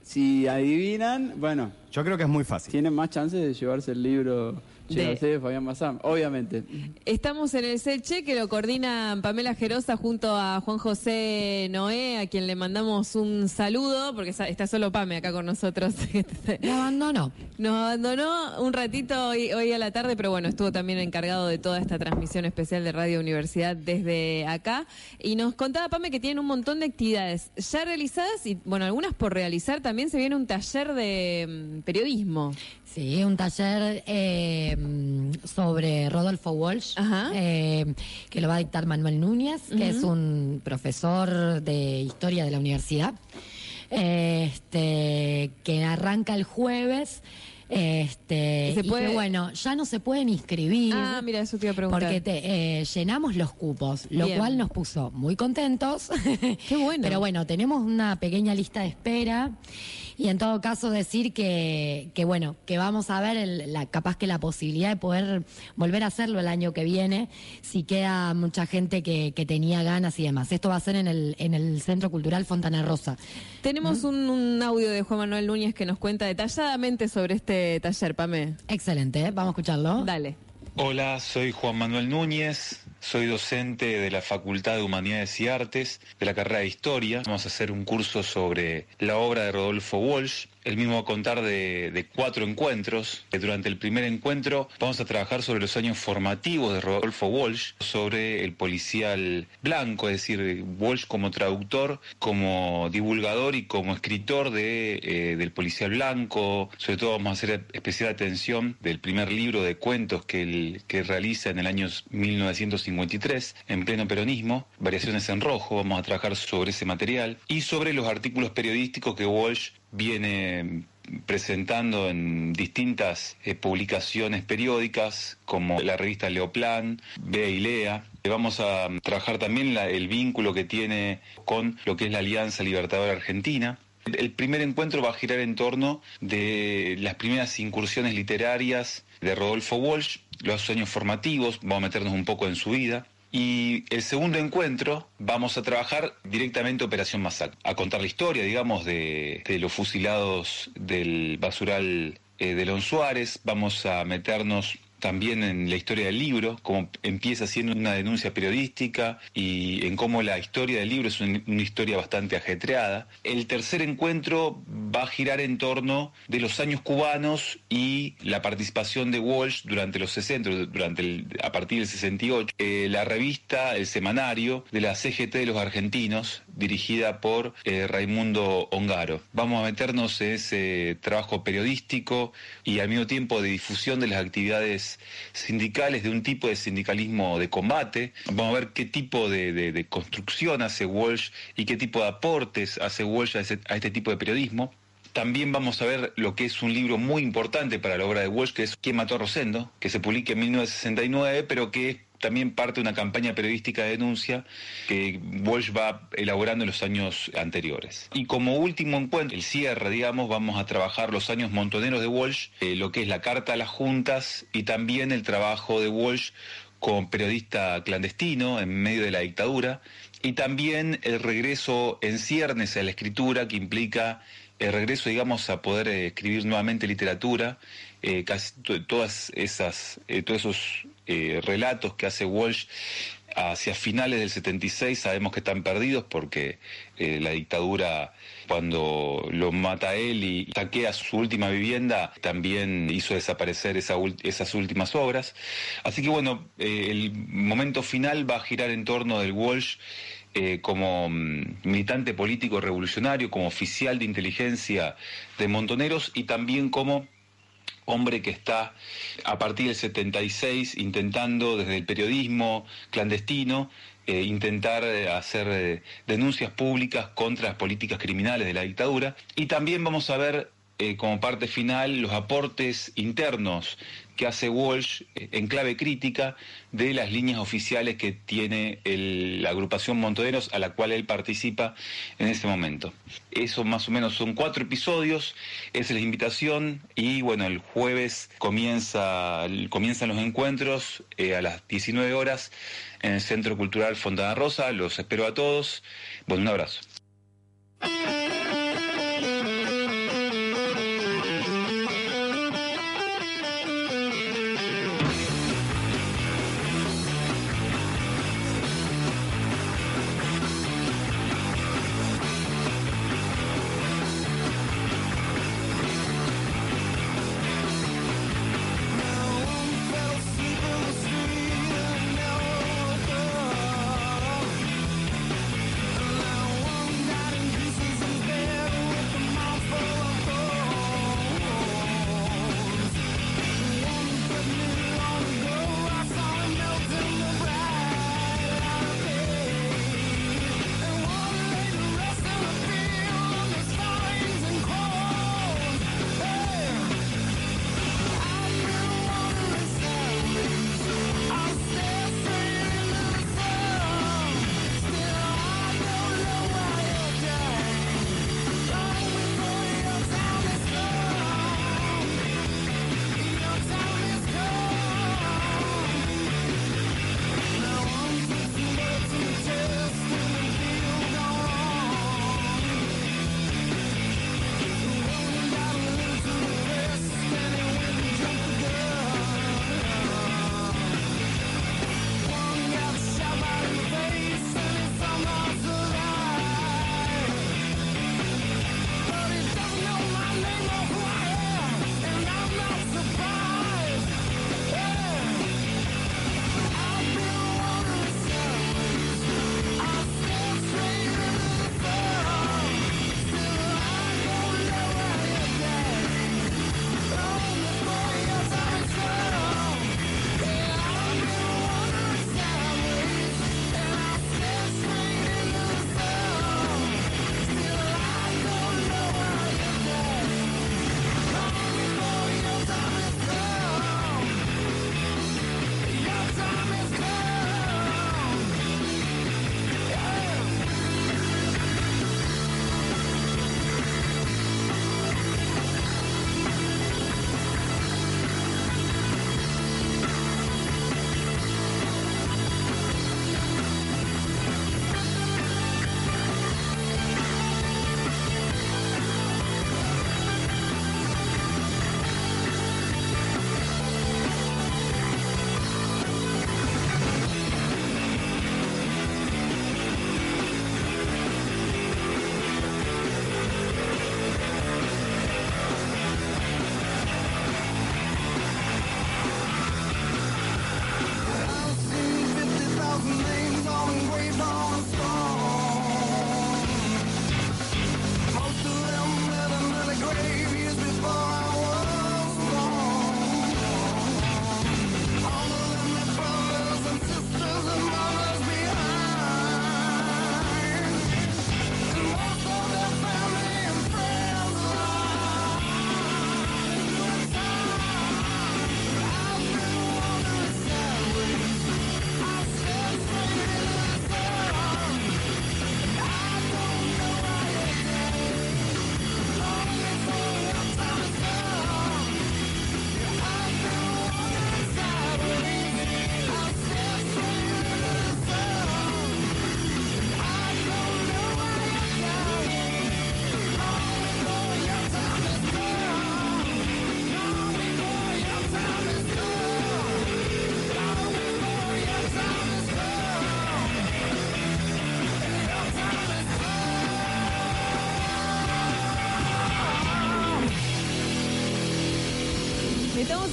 si adivinan, bueno, Yo creo que es muy fácil. tienen más chances de llevarse el libro De- de Fabián Bazán, obviamente. Estamos en el Selche que lo coordina Pamela Gerosa junto a Juan José Noé, a quien le mandamos un saludo, porque está solo Pame acá con nosotros. Me abandonó. Nos abandonó un ratito hoy, hoy a la tarde, pero bueno, estuvo también encargado de toda esta transmisión especial de Radio Universidad desde acá. Y nos contaba Pame que tienen un montón de actividades ya realizadas y, bueno, algunas por realizar. También se viene un taller de mm, periodismo. Sí, un taller eh, sobre Rodolfo Walsh, eh, que lo va a dictar Manuel Núñez, que es un profesor de historia de la universidad, este, que arranca el jueves. Este, ¿Y se y puede- que, bueno, ya no se pueden inscribir. Ah, mira, eso te iba a preguntar. Porque te, eh, llenamos los cupos, lo Bien. cual nos puso muy contentos. Qué bueno. Pero bueno, tenemos una pequeña lista de espera y en todo caso decir que, que bueno, que vamos a ver el- la, capaz que la posibilidad de poder volver a hacerlo el año que viene si queda mucha gente que, que tenía ganas y demás. Esto va a ser en el, en el Centro Cultural Fontana Rosa. Tenemos un, un audio de Juan Manuel Núñez que nos cuenta detalladamente sobre este taller, Pame. Excelente, ¿eh? vamos a escucharlo. Dale. Hola, soy Juan Manuel Núñez, soy docente de la Facultad de Humanidades y Artes de la carrera de Historia. Vamos a hacer un curso sobre la obra de Rodolfo Walsh. El mismo contar de, cuatro encuentros. Durante el primer encuentro vamos a trabajar sobre los años formativos de Rodolfo Walsh, sobre el policial blanco, es decir, Walsh como traductor, como divulgador y como escritor de, eh, del policial blanco. Sobre todo vamos a hacer especial atención del primer libro de cuentos que, que realiza en el año 1953, en pleno peronismo, Variaciones en Rojo. Vamos a trabajar sobre ese material y sobre los artículos periodísticos que Walsh viene presentando en distintas eh, publicaciones periódicas como la revista Leoplan, Bea y Lea. Eh, Vamos a mm, trabajar también el vínculo que tiene con lo que es la Alianza Libertadora Argentina. El- primer encuentro va a girar en torno de las primeras incursiones literarias de Rodolfo Walsh, los años formativos, vamos a meternos un poco en su vida. Y el segundo encuentro vamos a trabajar directamente Operación Masacre, a contar la historia, digamos, de, los fusilados del basural eh, de Lon Suárez, vamos a meternos también en la historia del libro, cómo empieza siendo una denuncia periodística y en cómo la historia del libro es un- una historia bastante ajetreada. El tercer encuentro va a girar en torno de los años cubanos y la participación de Walsh durante los 60, durante el- a partir del 68, eh, la revista, el semanario de la CGT de los argentinos, dirigida por eh, Raimundo Ongaro. Vamos a meternos en ese trabajo periodístico y al mismo tiempo de difusión de las actividades sindicales, de un tipo de sindicalismo de combate. Vamos a ver qué tipo de, construcción hace Walsh y qué tipo de aportes hace Walsh a, a este tipo de periodismo. También vamos a ver lo que es un libro muy importante para la obra de Walsh, que es ¿Quién mató a Rosendo?, que se publica en 1969, pero que también parte de una campaña periodística de denuncia que Walsh va elaborando en los años anteriores. Y como último encuentro, el cierre, digamos, vamos a trabajar los años montoneros de Walsh, eh, lo que es la carta a las juntas y también el trabajo de Walsh como periodista clandestino en medio de la dictadura y también el regreso en ciernes a la escritura que implica el regreso, digamos, a poder eh, escribir nuevamente literatura, eh, casi to- todas esas, todos esos eh, relatos que hace Walsh hacia finales del 76 sabemos que están perdidos porque eh, la dictadura cuando lo mata él y saquea su última vivienda también hizo desaparecer esas últimas obras. Así que bueno, eh, el momento final va a girar en torno del Walsh como mm, militante político revolucionario, como oficial de inteligencia de Montoneros y también como hombre que está a partir del 76 intentando desde el periodismo clandestino eh, intentar eh, hacer eh, denuncias públicas contra las políticas criminales de la dictadura. Y también vamos a ver como parte final los aportes internos que hace Walsh eh, en clave crítica de las líneas oficiales que tiene la agrupación Montoneros a la cual él participa en ese momento. Eso más o menos son cuatro episodios, esa es la invitación y bueno, el jueves comienza, comienzan los encuentros eh, a las 19 horas en el Centro Cultural Fontana Rosa, los espero a todos, bueno, un abrazo.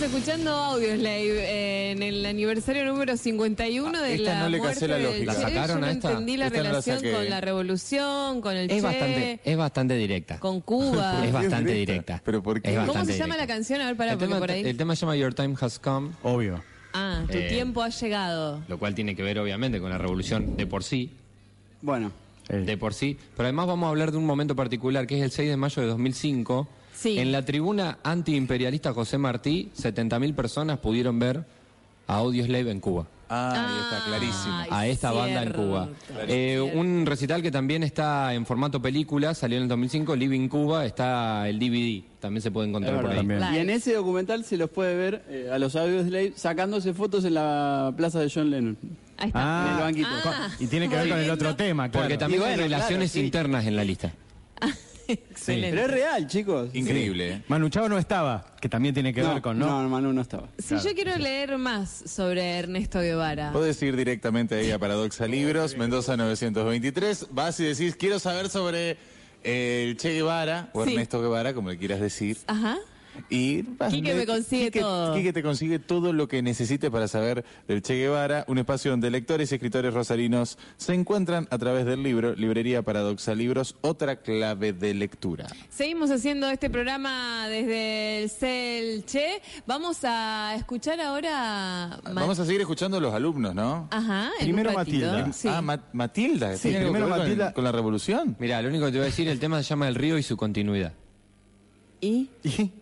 Estamos escuchando Audioslave eh, en el aniversario número 51 de esta la no le muerte casé la del lógica. Che. ¿La sacaron Yo no a esta? entendí la Esta no la relación saqué. con la revolución, con el Es Che, bastante, es bastante directa. con Cuba. Es bastante directa. directa. ¿Pero por qué? Es ¿Cómo bastante se llama la directa. canción? A ver, para el, porque tema, por ahí. el tema se llama Your Time Has Come, Obvio. Ah, tu Eh, tiempo ha llegado. lo cual tiene que ver obviamente con la revolución de por sí, Bueno, de por sí. Pero además vamos a hablar de un momento particular, que es el 6 de mayo de 2005. Sí. En la tribuna antiimperialista José Martí, 70.000 personas pudieron ver a Audioslave en Cuba. Ah, ahí está, clarísimo. A esta banda en. Cuba. Eh, un recital que también está en formato película, salió en el 2005, Living Cuba, está el DVD, también se puede encontrar por ahí. También. y en ese documental se los puede ver eh, a los audios Slave sacándose fotos en la plaza de John Lennon. Ahí está. En el banquito. Ah, Y tiene que ver con el otro tema, claro. Porque también hay relaciones claro, sí. internas en la lista. Excelente. Pero es real, chicos. Increíble, ¿eh? Manu Chao no estaba, que también tiene que no, ver con, ¿no? no, Manu no estaba. Si yo quiero leer más sobre Ernesto Guevara. Podés ir directamente ahí a Paradoxa Libros, Mendoza 923. Vas y decís, quiero saber sobre eh, el Che Guevara, o Sí. Ernesto Guevara, como le quieras decir. Ajá. Y vas- Quique me consigue Quique- todo. Quique te consigue todo lo que necesite para saber del Che Guevara, un espacio donde lectores y escritores rosarinos se encuentran a través del libro, Librería Paradoxa Libros, otra clave de lectura. Seguimos haciendo este programa desde el CEL Che. Vamos a escuchar ahora. Vamos a seguir escuchando a los alumnos, ¿no? Ajá, en Primero. Matilda. Sí. Ah, Ma- Matilda. Sí, ¿tiene algo primero ver con- Matilda. con la revolución? Mira, lo único que te voy a decir, el tema se llama El río y su continuidad. ¿Y?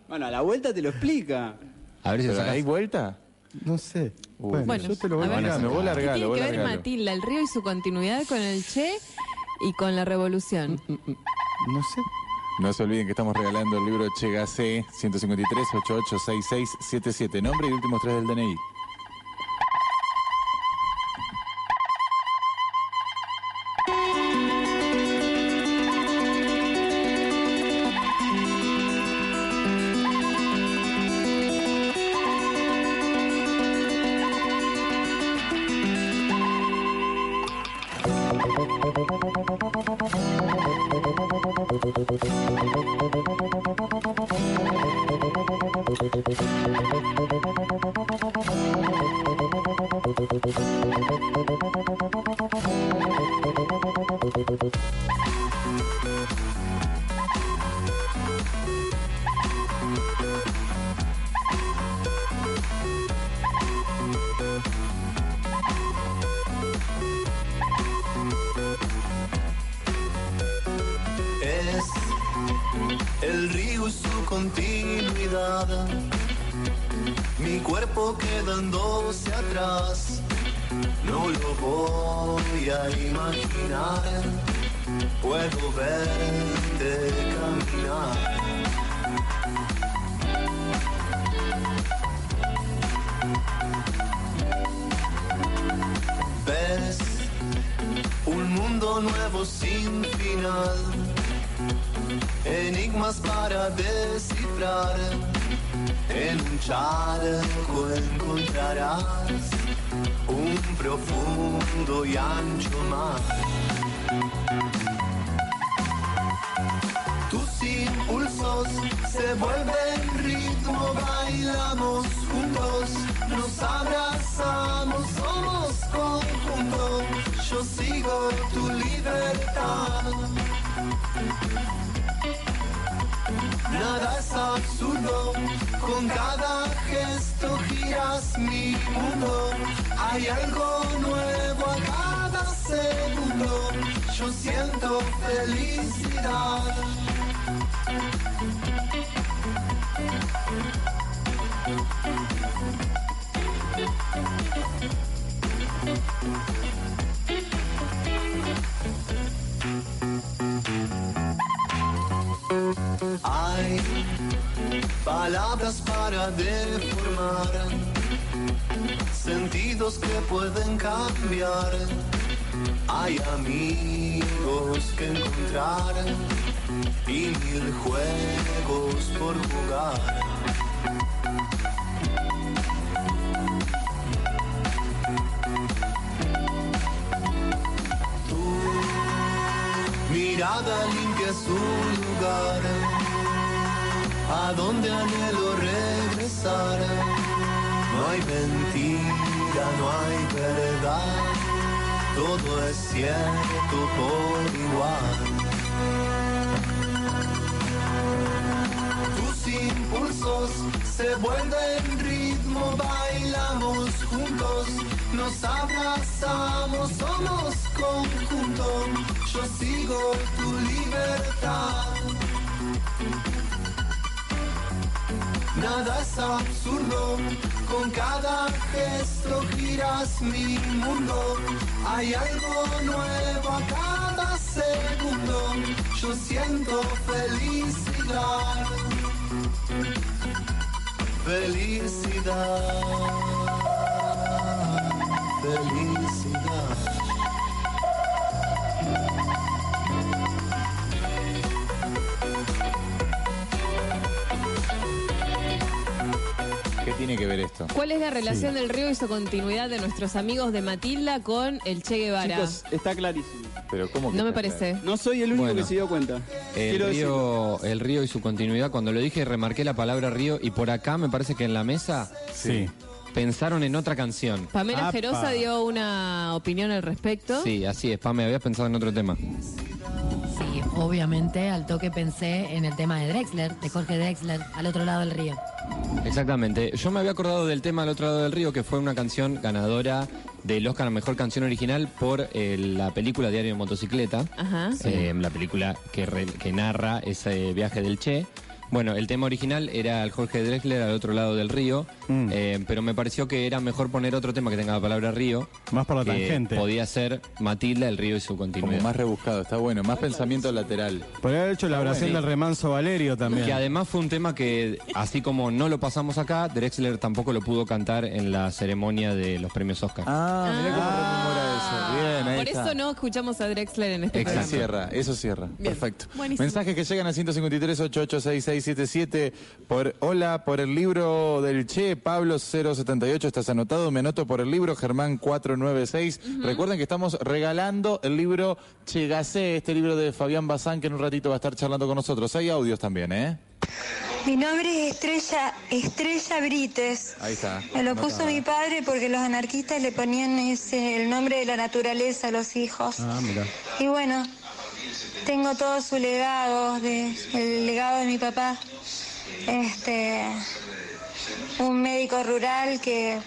Bueno, a la vuelta te lo explica. A ver si lo ¿Pero sacas. ¿Hay vuelta? No sé. Uy, Bueno, Bueno, yo te lo voy a a ver, mandar. me voy a ¿Qué largar, tiene que ver. Matilda, el río y su continuidad con el Che y con la revolución? No sé. No se olviden que estamos regalando el libro Che Gasé 153 8866 77 nombre y últimos tres del DNI. Palabras para deformar, sentidos que pueden cambiar. Hay amigos que encontrar y mil juegos por jugar. Tu mirada limpia es un lugar a donde anhelo regresar. No hay mentira, no hay verdad. Todo es cierto por igual. Tus impulsos se vuelven ritmo, bailamos juntos, nos abrazamos, somos conjunto. Yo sigo tu libertad. Nada es absurdo, con cada gesto giras mi mundo. Hay algo nuevo a cada segundo. Yo siento felicidad. Felicidad. Felicidad. Tiene que ver esto? ¿Cuál es la relación del río y su continuidad de nuestros amigos de Matilda con el Che Guevara? Chicos, está clarísimo. Pero ¿cómo que no me parece. No soy el único Bueno. que se dio cuenta. El Quiero decirlo. río, el río y su continuidad, cuando lo dije remarqué la palabra río y por acá me parece que en la mesa Sí. pensaron en otra canción. Pamela Apa. Gerosa dio una opinión al respecto. Sí, así es, Pame, habías pensado en otro tema. Obviamente al toque pensé en el tema de Drexler, de Jorge Drexler, al otro lado del río. Exactamente. Yo me había acordado del tema al otro lado del río, que fue una canción ganadora del Oscar a Mejor Canción Original por eh, la película Diario de Motocicleta. Ajá. Eh, la película que, re- que narra ese viaje del Che. Bueno, el tema original era el Jorge Drexler al otro lado del río, Mm. eh, pero me pareció que era mejor poner otro tema que tenga la palabra río. Más por la que tangente. Podía ser Matilda, el río y su Como continuidad. más rebuscado, está bueno, más pensamiento lateral. Podría haber hecho la oración Sí. del remanso Valerio también. Que además fue un tema que, así como no lo pasamos acá, Drexler tampoco lo pudo cantar en la ceremonia de los premios Oscar. Ah, mira cómo rememora eso. Bien, ahí Por está. eso no escuchamos a Drexler en este Eso Exacto. programa. cierra, eso cierra. Bien. Perfecto. Buenísimo. Mensajes que llegan a 153 886677 por hola por el libro del Che Pablo 078 estás anotado, me anoto por el libro Germán 496. Recuerden que estamos regalando el libro Che Gacé, este libro de Fabián Bazán que en un ratito va a estar charlando con nosotros. Hay audios también, ¿eh? Mi nombre es Estrella, Estrella Brites. Ahí está. Me lo puso mi padre porque los anarquistas le ponían ese, el nombre de la naturaleza a los hijos. Ah, mira. Y bueno, tengo todo su legado, de, el legado de mi papá. Este, un médico rural que,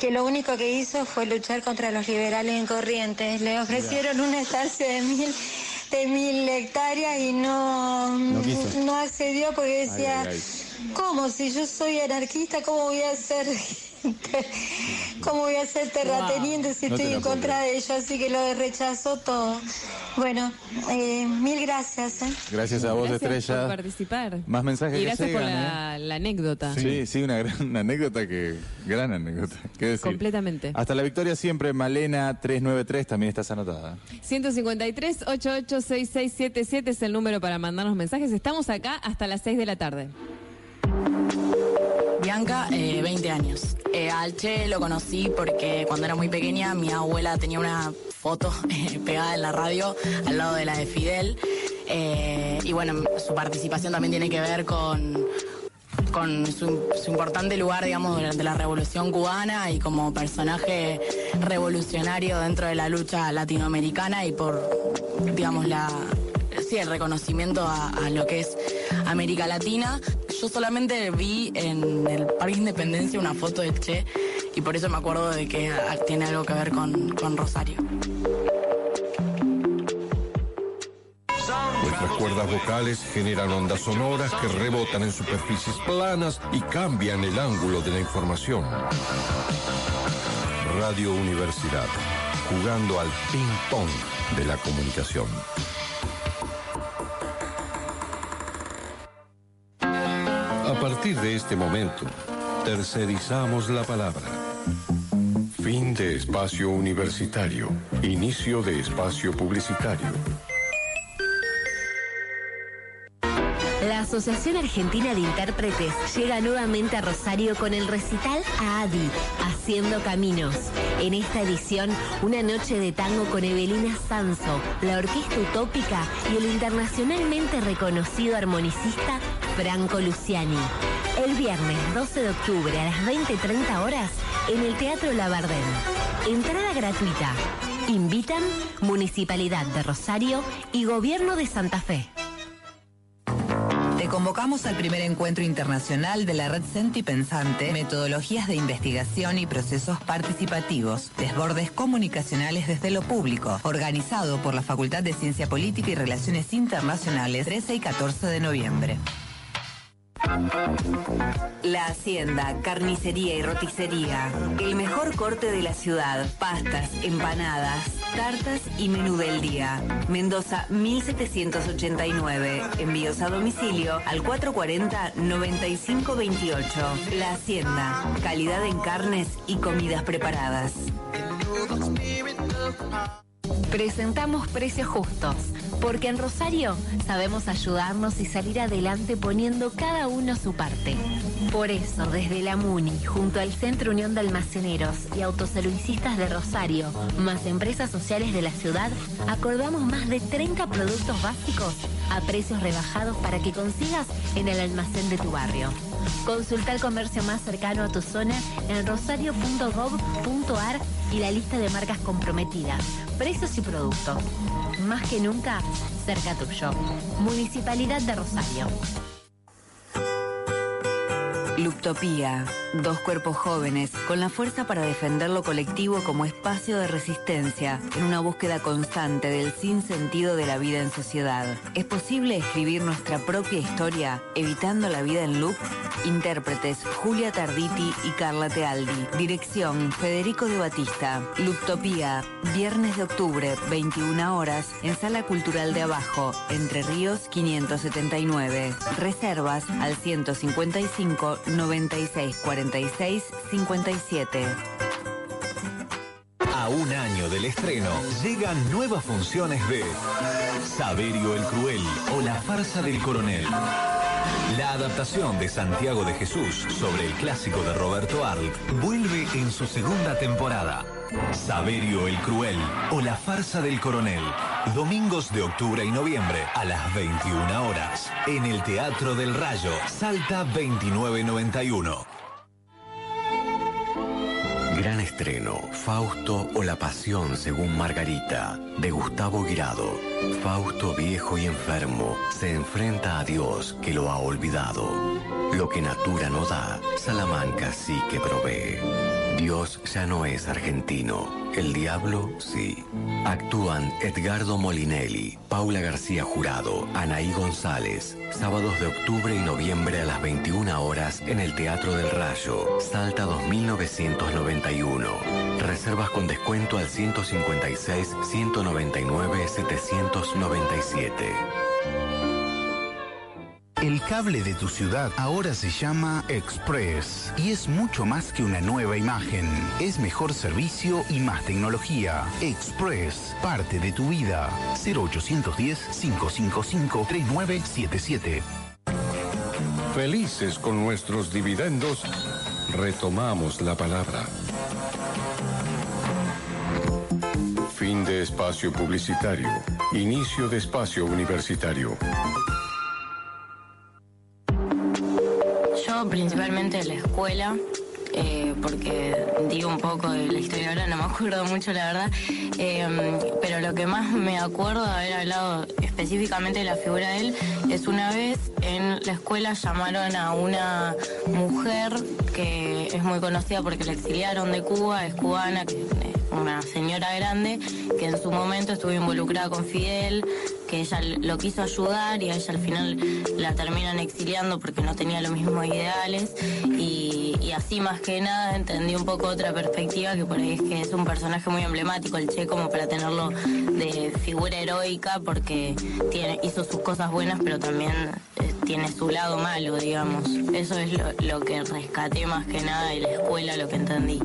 que lo único que hizo fue luchar contra los liberales en Corrientes. Le ofrecieron una estancia de mil, de mil hectáreas y no, No accedió porque decía, Ay, ay, ¿cómo? Si yo soy anarquista, ¿cómo voy a ser... ¿Cómo voy a ser terrateniente si No estoy en contra de ellos? Así que lo rechazó todo. Bueno, eh, mil gracias. ¿eh? Gracias a vos, Gracias Estrella. por participar. Más mensajes Y que gracias por llegan, la, la anécdota. Sí, sí, una gran anécdota que. Gran anécdota. ¿Qué decir? Completamente. Hasta la victoria siempre, Malena 393, también estás anotada. 153 886677 es el número para mandarnos mensajes. Estamos acá hasta las 6 de la tarde. Bianca, eh, 20 años. Eh, al Che lo conocí porque cuando era muy pequeña mi abuela tenía una foto eh, pegada en la radio al lado de la de Fidel. Eh, y bueno, su participación también tiene que ver con, con su, su importante lugar, digamos, durante la revolución cubana y como personaje revolucionario dentro de la lucha latinoamericana y por, digamos, la, sí, el reconocimiento a, lo que es América Latina. Yo solamente vi en el Parque Independencia una foto del Che y por eso me acuerdo de que tiene algo que ver con, con Rosario. Nuestras cuerdas vocales generan ondas sonoras que rebotan en superficies planas y cambian el ángulo de la información. Radio Universidad, jugando al ping-pong de la comunicación. A partir de este momento, tercerizamos la palabra. Fin de espacio universitario. Inicio de espacio publicitario. Las Asociación Argentina de Intérpretes llega nuevamente a Rosario con el recital ADI, Haciendo Caminos. En esta edición, una noche de tango con Evelina Sanso, la Orquesta Utópica y el internacionalmente reconocido armonicista Franco Luciani. El viernes 12 de octubre a las 20.30 horas en el Teatro Labardén. Entrada gratuita. Invitan Municipalidad de Rosario y Gobierno de Santa Fe. Convocamos al primer encuentro internacional de la Red Senti Pensante, Metodologías de Investigación y Procesos Participativos, Desbordes Comunicacionales desde lo Público, organizado por la Facultad de Ciencia Política y Relaciones Internacionales, 13 y 14 de noviembre. La Hacienda, carnicería y roticería. El mejor corte de la ciudad. Pastas, empanadas, tartas y menú del día. Mendoza 1789. Envíos a domicilio al 440-9528. La Hacienda. Calidad en carnes y comidas preparadas. Presentamos precios justos, porque en Rosario sabemos ayudarnos y salir adelante poniendo cada uno su parte. Por eso, desde la MUNI, junto al Centro Unión de Almaceneros y Autoservicistas de Rosario, más empresas sociales de la ciudad, acordamos más de 30 productos básicos a precios rebajados para que consigas en el almacén de tu barrio. Consulta el comercio más cercano a tu zona en rosario.gov.ar y la lista de marcas comprometidas, precios y productos. Más que nunca, cerca tuyo. Municipalidad de Rosario. Luptopía. Dos cuerpos jóvenes con la fuerza para defender lo colectivo como espacio de resistencia en una búsqueda constante del sinsentido de la vida en sociedad. ¿Es posible escribir nuestra propia historia evitando la vida en loop? Intérpretes Julia Tarditi y Carla Tealdi. Dirección Federico de Batista. Luptopía. Viernes de octubre, 21 horas, en Sala Cultural de Abajo, Entre Ríos 579. Reservas al 155 96 46 57. A un año del estreno llegan nuevas funciones de Saberio el Cruel o La Farsa del Coronel. La adaptación de Santiago de Jesús sobre el clásico de Roberto Arlt vuelve en su segunda temporada. Saberio el Cruel o La Farsa del Coronel. Domingos de octubre y noviembre a las 21 horas. En el Teatro del Rayo, Salta 2991. Gran estreno, Fausto o la Pasión según Margarita, de Gustavo Guirado. Fausto viejo y enfermo se enfrenta a Dios que lo ha olvidado. Lo que Natura no da, Salamanca sí que provee. Dios ya no es argentino, el diablo sí. Actúan Edgardo Molinelli, Paula García Jurado, Anaí González. Sábados de octubre y noviembre a las 21 horas en el Teatro del Rayo, Salta 2991. Reservas con descuento al 156 199 797. El cable de tu ciudad ahora se llama Express y es mucho más que una nueva imagen. Es mejor servicio y más tecnología. Express, parte de tu vida. 0810-555-3977. Felices con nuestros dividendos, retomamos la palabra. Fin de espacio publicitario. Inicio de espacio universitario. Yo principalmente la escuela, eh, porque di un poco de la historia ahora, no me acuerdo mucho la verdad, eh, pero lo que más me acuerdo de haber hablado específicamente de la figura de él es una vez en la escuela llamaron a una mujer que es muy conocida porque la exiliaron de Cuba, es cubana, que una señora grande que en su momento estuvo involucrada con Fidel, que ella lo quiso ayudar y a ella al final la terminan exiliando porque no tenía los mismos ideales. Y, así más que nada entendí un poco otra perspectiva que por ahí es que es un personaje muy emblemático el Che como para tenerlo de figura heroica porque hizo sus cosas buenas pero también eh, tiene su lado malo digamos. Eso es lo, lo que rescaté más que nada de la escuela lo que entendí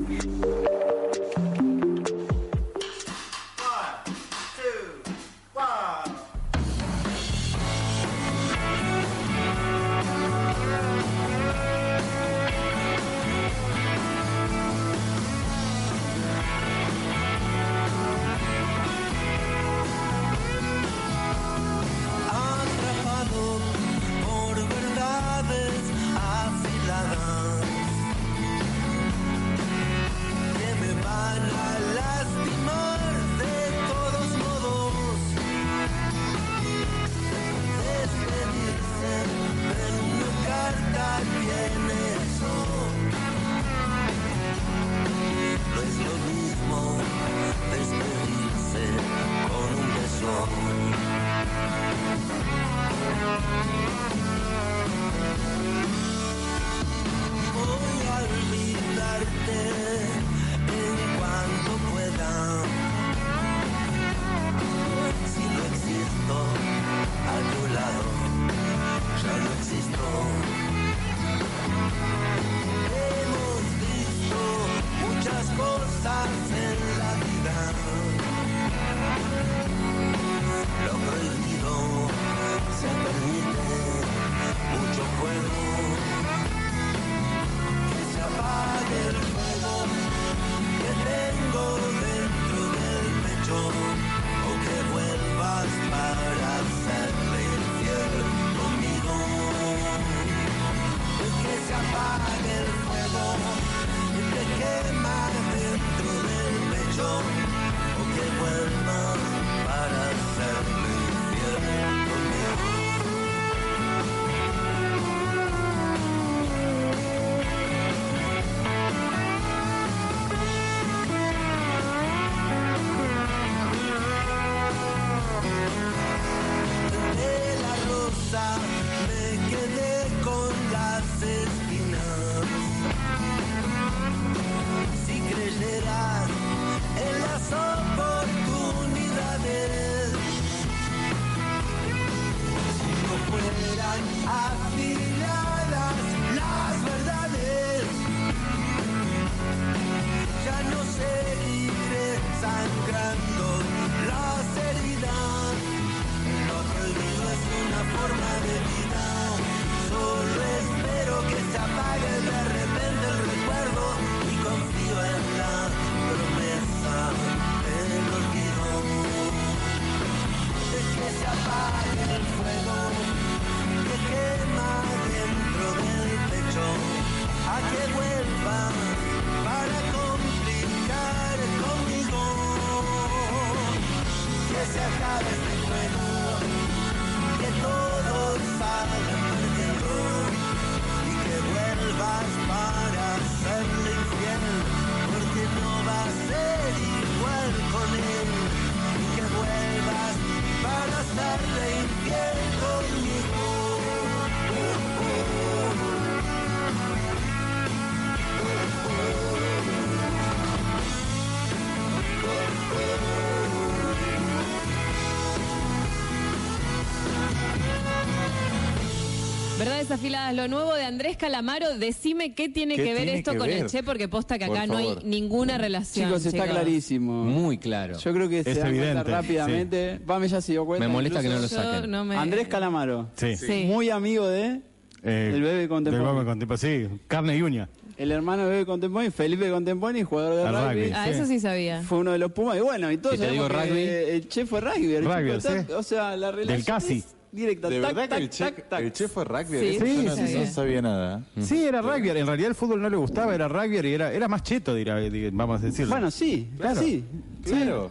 Verdades afiladas, lo nuevo de Andrés Calamaro. Decime qué tiene ¿Qué que ver tiene esto que con ver? el Che, porque posta que Por acá no hay ninguna relación. Chicos, está chicos. clarísimo. Muy claro. Yo creo que Es se dan cuenta evidente, rápidamente. Pame ya se dio cuenta. Me molesta que no lo saquen. Yo no me- Andrés Calamaro. Sí. Sí. Muy amigo de Eh, El bebé del contemporáneo. bebé contemporáneo, sí. Carne y uña. el hermano de Bebe Contemporáneo, Felipe Contemporáneo, jugador de Al rugby. rugby. Ah, Sí. eso sí sabía. Fue uno de los Pumas. Y bueno, y todos Si te sabemos digo que rugby. el Che fue rugby. el Rugby, sí. O sea, la relación casi. es directa. De tac, verdad que tac, el che, tac, tac. el che fue rugby. Sí, eso sí, yo no, sí, no sabía nada. Sí, era rugby. En realidad el fútbol no le gustaba, era rugby y era, era más cheto, dirá, di- vamos a decirlo. Bueno, sí, Claro. sí. Claro.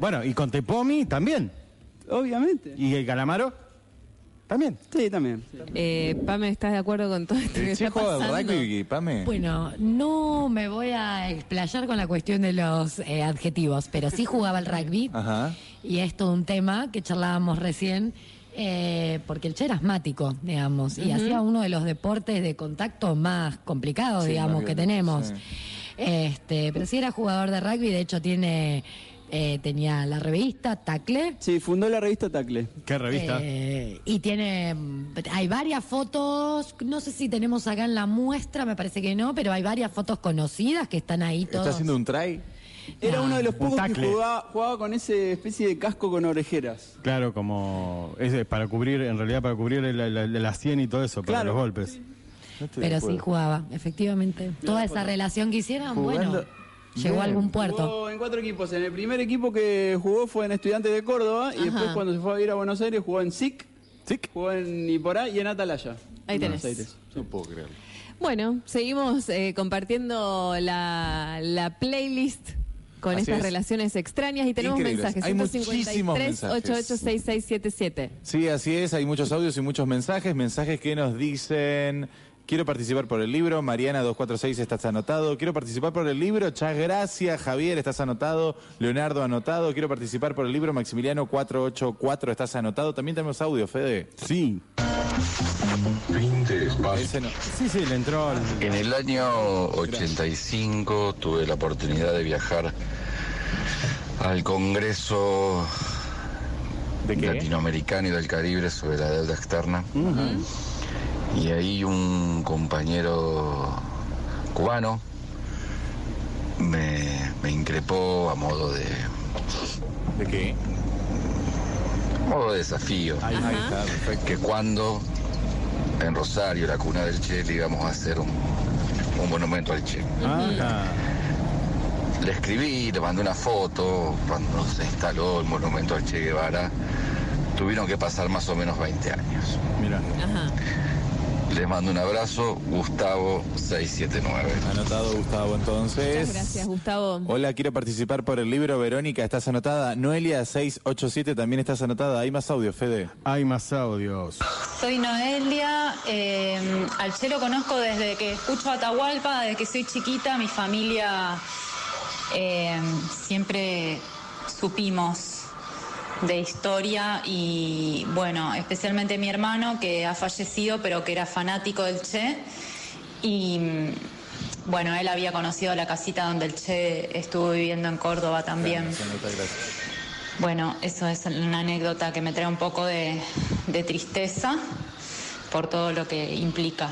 Bueno, y con Tepomi también. Obviamente. Y el Calamaro también. Sí, también. Eh, Pame, ¿estás de acuerdo con todo esto que El che está juega al pasando? rugby, Pame. Bueno, no me voy a explayar con la cuestión de los eh, adjetivos, pero sí jugaba al rugby Ajá. y es todo un tema que charlábamos recién, eh, porque el Che era asmático, digamos, y hacía uno de los deportes de contacto más complicados, Sí, digamos, que tenemos. sí. Este, pero sí era jugador de rugby, de hecho tiene eh, tenía la revista Tacle. Sí, fundó la revista Tacle. ¿Qué revista? Eh, y tiene, mm, hay varias fotos, no sé si tenemos acá en la muestra, me parece que no, pero hay varias fotos conocidas que están ahí todos. ¿Está haciendo un try? Era Ah. uno de los Un pocos que tacle. jugaba, jugaba con ese especie de casco con orejeras. Claro, como ese para cubrir, en realidad para cubrir la, la, la sien y todo eso, para Claro. los golpes. No estoy de Pero sí acuerdo. jugaba, efectivamente. Toda esa relación que hicieron, bueno, Jugando- llegó a algún puerto. Jugó en cuatro equipos. En el primer equipo que jugó fue en Estudiantes de Córdoba y Ajá. después cuando se fue a ir a Buenos Aires jugó en SIC, ¿Sí? jugó en Iporá y en Atalaya. Ahí en tenés. Buenos Aires. No puedo creerlo. Bueno, seguimos eh, compartiendo la, la playlist con Así estas es. relaciones extrañas y tenemos Increíbles. mensajes. Hay muchísimos mensajes. 886677. Sí, así es, hay muchos audios y muchos mensajes, mensajes que nos dicen, quiero participar por el libro, Mariana 246 estás anotado, quiero participar por el libro, Chas gracias, Javier estás anotado, Leonardo anotado, quiero participar por el libro, Maximiliano 484 estás anotado, también tenemos audio, Fede. Sí. Ese no. Sí, sí, le entró al- En el año 85 tuve la oportunidad de viajar al Congreso ¿De qué? Latinoamericano y del Caribe sobre la deuda externa. Y ahí un compañero cubano me, me increpó a modo de, ¿De qué? modo de desafío. Ahí, ahí está, perfecto. que cuando en Rosario, la cuna del Che, le íbamos a hacer un, un monumento al Che. Ajá. Le escribí, le mandé una foto, cuando se instaló el monumento al Che Guevara, tuvieron que pasar más o menos 20 años. Mira. Ajá. Les mando un abrazo, Gustavo 679. Anotado Gustavo entonces. Muchas gracias, Gustavo. Hola, quiero participar por el libro, Verónica, estás anotada, Noelia 687 también estás anotada, hay más audio, Fede. Hay más audios. Soy Noelia, eh, al Che lo conozco desde que escucho Atahualpa, desde que soy chiquita, mi familia eh, siempre supimos de historia y bueno, especialmente mi hermano que ha fallecido pero que era fanático del Che y mm, bueno, él había conocido la casita donde el Che estuvo viviendo en Córdoba también. Bueno, eso es una anécdota que me trae un poco de, de tristeza por todo lo que implica.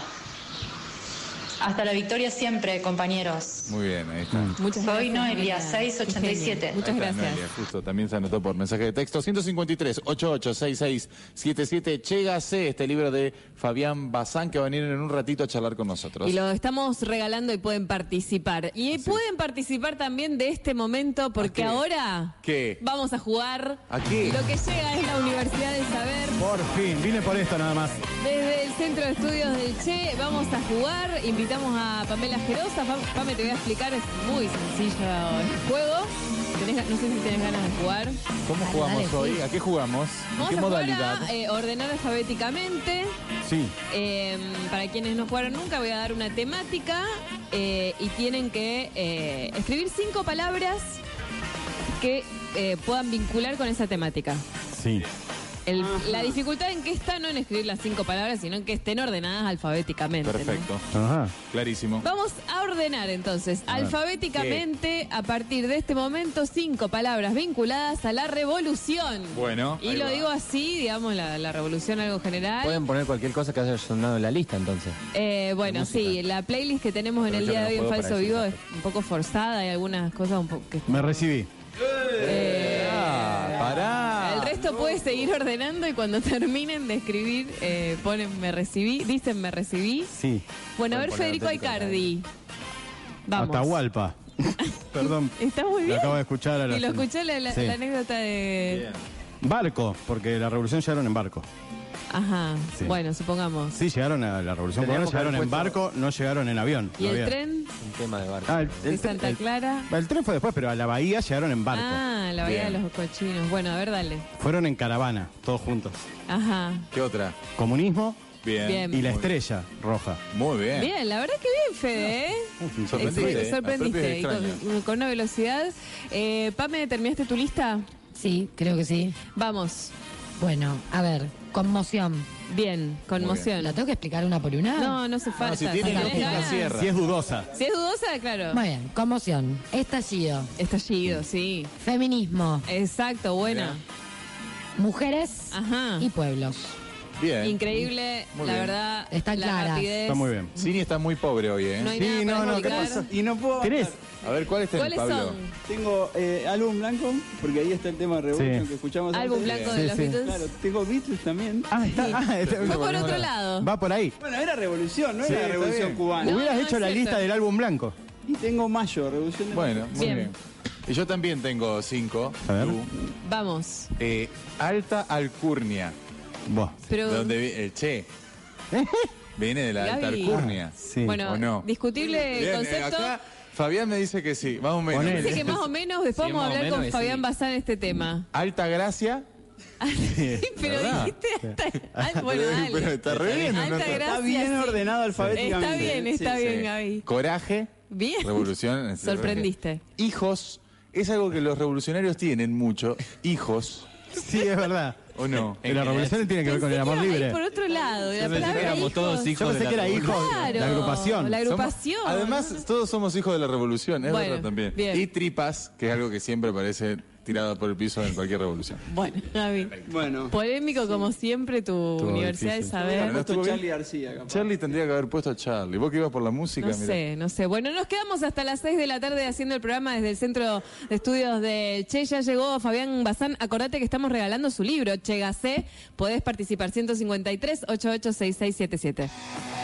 Hasta la victoria siempre, compañeros. Muy bien, ahí está. Muchas Soy gracias, Noelia, Noelia. 687. Muchas gracias. Noelia, justo, también se anotó por mensaje de texto. 153 886677 Chégase, este libro de Fabián Bazán que va a venir en un ratito a charlar con nosotros. Y lo estamos regalando y pueden participar. Y pueden participar también de este momento porque qué? ahora ¿Qué? vamos a jugar. ¿A qué? Lo que llega es la Universidad del Saber. Por fin, vine por esto nada más. Desde el Centro de Estudios del Che vamos a jugar. Invitamos a Pamela Gerosa. Pam- Pame, te voy a explicar, es muy sencillo el juego. ¿Tenés ga- no sé si tenés ganas de jugar. ¿Cómo jugamos dale, hoy? sí. ¿A qué jugamos? Vamos ¿En qué a modalidad? jugar a eh, ordenar alfabéticamente. Sí. Eh, para quienes no jugaron nunca, voy a dar una temática eh, y tienen que eh, escribir cinco palabras que eh, puedan vincular con esa temática. Sí. El- la dificultad en que está no en escribir las cinco palabras, sino en que estén ordenadas alfabéticamente. ¿no? Perfecto. Ajá. Clarísimo. Vamos a ordenar entonces A alfabéticamente a partir de este momento cinco palabras vinculadas a la revolución. Bueno. Y lo va. digo así, digamos, la, la revolución algo general. Pueden poner cualquier cosa que haya sonado en la lista entonces. Eh, bueno, sí, la playlist que tenemos en el día de hoy en Falso Vivo es un poco forzada, hay algunas cosas un poco que... Me recibí. Eh, Ah, pará. El resto puede seguir ordenando y cuando terminen de escribir eh, ponen me recibí, dicen me recibí. Sí. Bueno, a ver Federico Aicardi. Vamos. Atahualpa. Perdón. Está muy Lo bien. acabo de escuchar a la Y lo escuché la, la- Sí. la anécdota de... Barco, porque la revolución llegaron en barco. Ajá, Sí. bueno, supongamos. Sí, llegaron a la revolución cubana, llegaron en barco, no llegaron en avión. ¿Y no el había- tren Un tema de barco. Ah, el, de el- Santa el- Clara? el tren fue después, pero a la bahía llegaron en barco. Ah, la bahía Bien. de los cochinos. Bueno, a ver, dale. Fueron en caravana, todos juntos. Ajá. ¿Qué otra? Comunismo Bien. Bien. y la estrella roja. Muy bien. Bien, la verdad que bien, Fede, ¿eh? Sorprendiste, ¿eh? Sorprendiste. Y con una velocidad. Eh, Pame, ¿terminaste tu lista? Sí, creo que sí. Vamos. Bueno, a ver, conmoción. Bien, conmoción. ¿La tengo que explicar una por una? No, no hace falta. si tiene cierra. Si es dudosa. Si es dudosa, claro. Muy bien, conmoción. Estallido. Estallido, sí. Feminismo. Exacto, buena. Mujeres Ajá. y pueblos. Bien. Increíble, Muy la bien. verdad. Están la claras. rapidez. Está muy bien. Cini está muy pobre hoy, ¿eh? No hay Sí, nada no, para no, ¿qué explicar. pasa? Y no puedo. ¿Querés? A ver, ¿cuál en ¿Cuáles Pablo? son? Tengo eh, álbum blanco, porque ahí está el tema de Revolution Sí. que escuchamos. Álbum antes. blanco Sí, de los sí. Beatles. Claro, tengo Beatles también. Ah, está. ah, está- Fue por otro lado. Va por ahí. Bueno, era Revolución, no Sí, era está Revolución bien. cubana. No, Hubieras no, hecho es la cierto. lista del álbum blanco. Y tengo Mayo, Revolución de Bueno, muy Bien. bien. Y yo también tengo cinco. A ver. Tú. Vamos. Eh, alta alcurnia. Buah. Pero. Donde vi- el che. Viene de la alta Gaby. alcurnia. Sí. Bueno, ¿O no? discutible Bien, eh, concepto. acá Fabián me dice que sí. Más o menos. Ponele. Dice que más o menos, después Sí, vamos a más o hablar menos con es Fabián sí. Bazán este tema. Alta gracia. Sí, pero ¿Verdad? dijiste hasta. Bueno, Pero- dale. pero está re bien, ¿o no Alta está? gracia, Está bien sí. ordenado alfabéticamente. Está bien, está Sí, bien, sí. Gaby. Coraje. Bien. Revolución. Sorprendiste. Hijos. Es algo que los revolucionarios tienen mucho. Hijos. Sí, es verdad. ¿O no? En la revolución tiene que ver con el amor libre. por otro lado. La palabra que éramos hijos. todos hijos Yo pensé de la que era hijo Claro, de la agrupación. La Somos- agrupación. además, todos somos hijos de la revolución, es Bueno, verdad también. bien. Y tripas, que es algo que siempre parece tirado por el piso en cualquier revolución. Bueno, Gaby. Bueno. Polémico como siempre tu Universidad difícil. de Hubiera Saber. ¿no puesto estuvo bien? Charlie García, capaz. Charlie tendría que haber puesto a Charlie. Vos que ibas por la música, No sé, no sé. Bueno, nos quedamos hasta las 6 de la tarde haciendo el programa desde el Centro de Estudios del Che. Ya llegó Fabián Bazán. Acordate que estamos regalando su libro, Che Gacé. Podés participar 153 886677.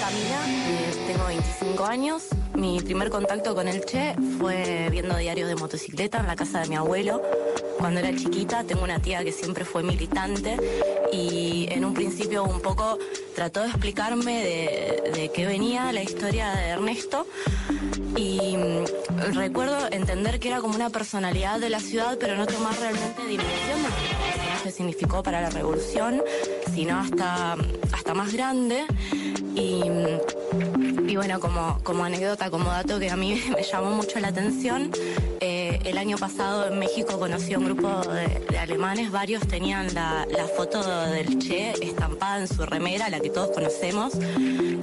Camila, eh, tengo 25 años. Mi primer contacto con el Che fue viendo diarios de motocicleta en la casa de mi abuelo. Cuando era chiquita, tengo una tía que siempre fue militante y en un principio un poco trató de explicarme de, qué venía la historia de Ernesto. Y mm, recuerdo entender que era como una personalidad de la ciudad pero no tomar realmente dimensión de lo significó para la revolución, sino hasta, hasta más grande. Y... Bueno, como, anécdota, como dato que a mí me llamó mucho la atención, eh, el año pasado en México conocí a un grupo de, alemanes, varios tenían la, foto del Che estampada en su remera, la que todos conocemos,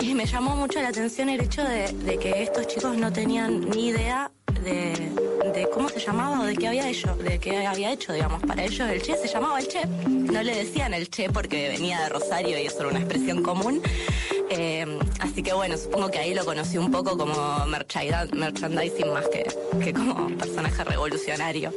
y me llamó mucho la atención el hecho de que estos chicos no tenían ni idea de, cómo se llamaba o de qué había hecho, de qué había hecho, digamos. Para ellos el Che se llamaba el Che, no le decían el Che porque venía de Rosario y eso era una expresión común. Eh, así que bueno, supongo que ahí lo conocí un poco como merchandising, más que como personaje revolucionario.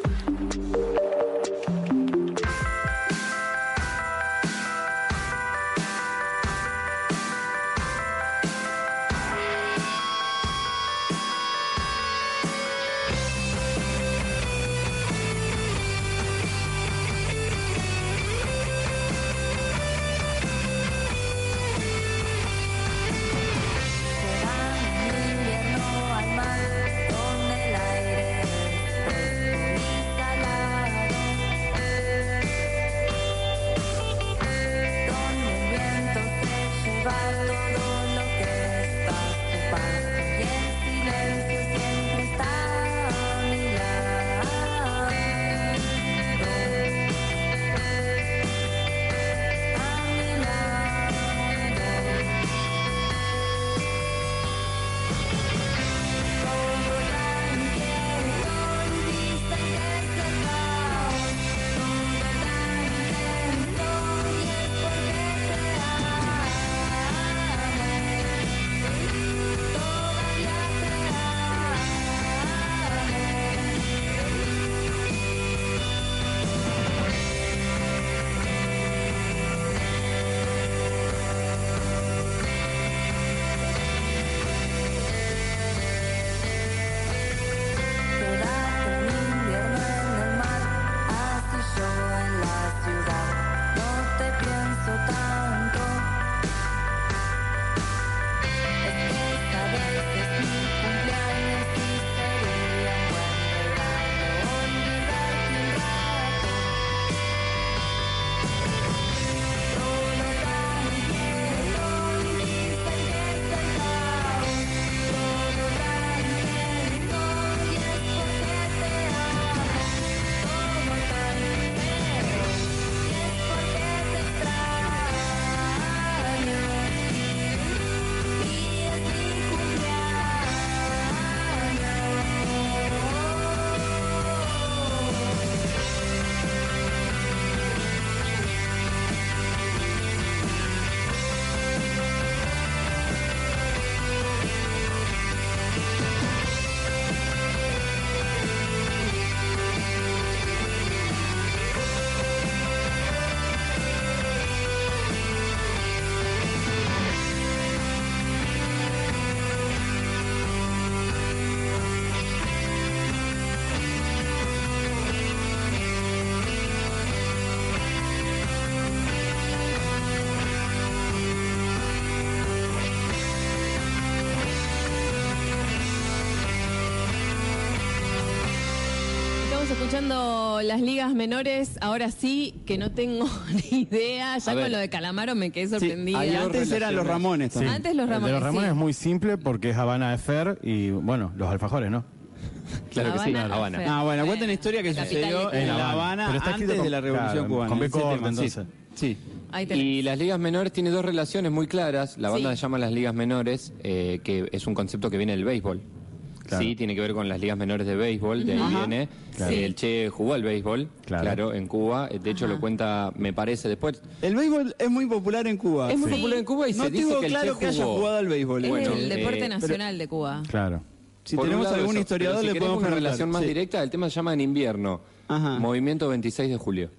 Las ligas menores, ahora sí, que no tengo ni idea. Ya A con ver. lo de Calamaro me quedé sorprendida. hay dos Antes eran los Ramones Sí. también. Antes los El de Ramones, los Ramones sí. es muy simple porque es Habana de Fer y, bueno, los alfajores, ¿no? Claro que sí, Habana. Ah, bueno, cuenta una historia que La capital sucedió de en. La Habana Pero está escrito antes de la Revolución claro, Cubana. con B ese corta, tema, sí. entonces. Sí. Ahí tenés. Y las ligas menores tiene dos relaciones muy claras. La banda Sí. se llama las ligas menores, eh, que es un concepto que viene del béisbol. Claro. Sí, tiene que ver con las ligas menores de béisbol, de ahí Ajá. viene. Claro. El Che jugó al béisbol, Claro. claro, en Cuba. De hecho, Ajá. lo cuenta, me parece, después. El béisbol es muy popular en Cuba. Es muy Sí. popular en Cuba y no se dice que el claro Che que haya jugado al béisbol. Es Bueno, el deporte eh, nacional de Cuba. Claro. Si Por tenemos algún eso, historiador si le podemos una relación más Sí. directa, el tema se llama en invierno. Ajá. Movimiento 26 de julio.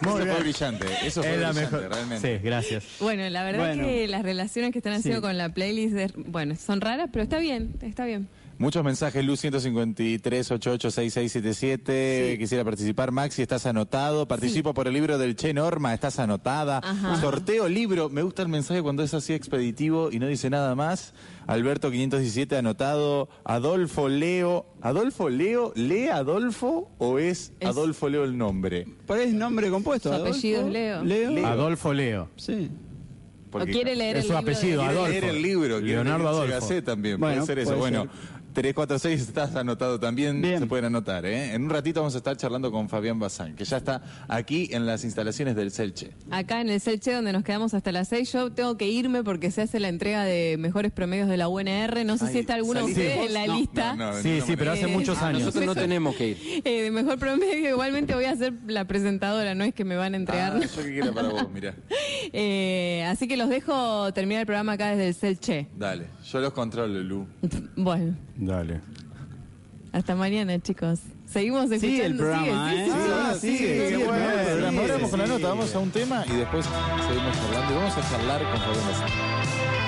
Eso fue bien. brillante, eso fue Es la brillante, mejor. realmente. Sí, gracias. Bueno, la verdad Bueno. que las relaciones que están haciendo Sí. con la playlist, es- bueno, son raras, pero está bien, está bien. Muchos mensajes, Luz 153 88 6677. Quisiera participar. Maxi, estás anotado. Participo por el libro del Che Norma, estás anotada. Ajá. Sorteo libro. Me gusta el mensaje cuando es así expeditivo y no dice nada más. Alberto 517 anotado. Adolfo Leo. ¿Adolfo Leo? ¿Lee Adolfo o es, Es- Adolfo Leo el nombre? ¿Cuál es nombre compuesto? Su Adolfo? apellido es Leo. Leo. Adolfo Leo. Sí. Porque- O quiere leer Es el su libro apellido, de- Quiere Adolfo. leer el libro. quiere Leonardo Adolfo. También, Bueno, puede ser eso. puede bueno, ser. 346 estás anotado también, Bien. se pueden anotar. ¿eh? En un ratito vamos a estar charlando con Fabián Bazán, que ya está aquí en las instalaciones del Celche. Acá en el Celche, donde nos quedamos hasta las 6, yo tengo que irme porque se hace la entrega de mejores promedios de la UNR. No sé Ay, si está alguno de ¿saliste ustedes en la No, lista. no, no, de Sí, sí, pero hace muchos Ah, años. Nosotros no tenemos que ir. Eh, de mejor promedio, igualmente voy a ser la presentadora, no es que me van a entregar. Ah, yo que quiera para vos, mirá. Eh, así que los dejo terminar el programa acá desde el Celche. Dale, yo los controlo, Lu. Bueno, Dale. hasta mañana, chicos. Seguimos escuchando. Sigue el programa, sigue, ¿eh? sí, sí, Ah, sí. sigue, sigue, bueno, Ahora vamos con la nota, vamos a un tema y después seguimos charlando. Y vamos a charlar con Fabián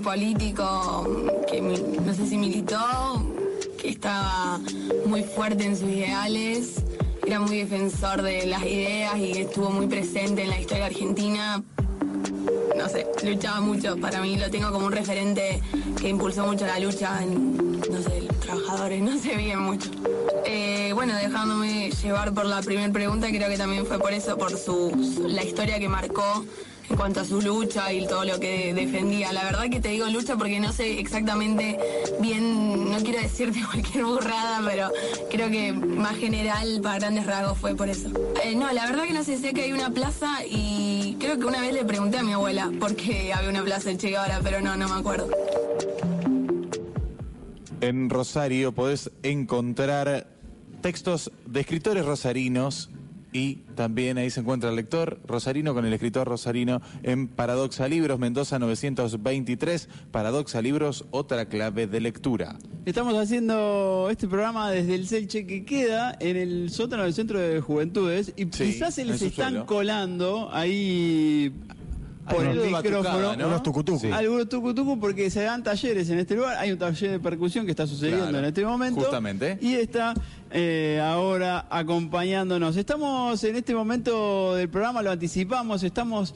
político que no sé si militó, que estaba muy fuerte en sus ideales, era muy defensor de las ideas y estuvo muy presente en la historia argentina. No sé, luchaba mucho. Para mí lo tengo como un referente que impulsó mucho la lucha en, no sé, los trabajadores, no sé bien mucho. Eh, bueno, dejándome llevar por la primera pregunta, creo que también fue por eso, por su- la historia que marcó en cuanto a su lucha y todo lo que defendía. La verdad que te digo lucha porque no sé exactamente bien, no quiero decirte cualquier burrada, pero creo que más general, para grandes rasgos, fue por eso. Eh, no, la verdad que no sé, sé que hay una plaza y creo que una vez le pregunté a mi abuela por qué había una plaza en Che Guevara, pero no, no me acuerdo. En Rosario podés encontrar textos de escritores rosarinos y también ahí se encuentra el lector rosarino con el escritor rosarino en Paradoxa Libros, Mendoza 923. Paradoxa Libros, otra clave de lectura. Estamos haciendo este programa desde el Selche que queda en el sótano del Centro de Juventudes y Sí, quizás se les están colando ahí por el micrófono. batucada, ¿no? Unos tucutucu. Sí. Algunos tucutucu porque se dan talleres en este lugar. Hay un taller de percusión que está sucediendo Claro, en este momento. justamente. Y está eh, ahora acompañándonos. Estamos en este momento del programa, lo anticipamos, estamos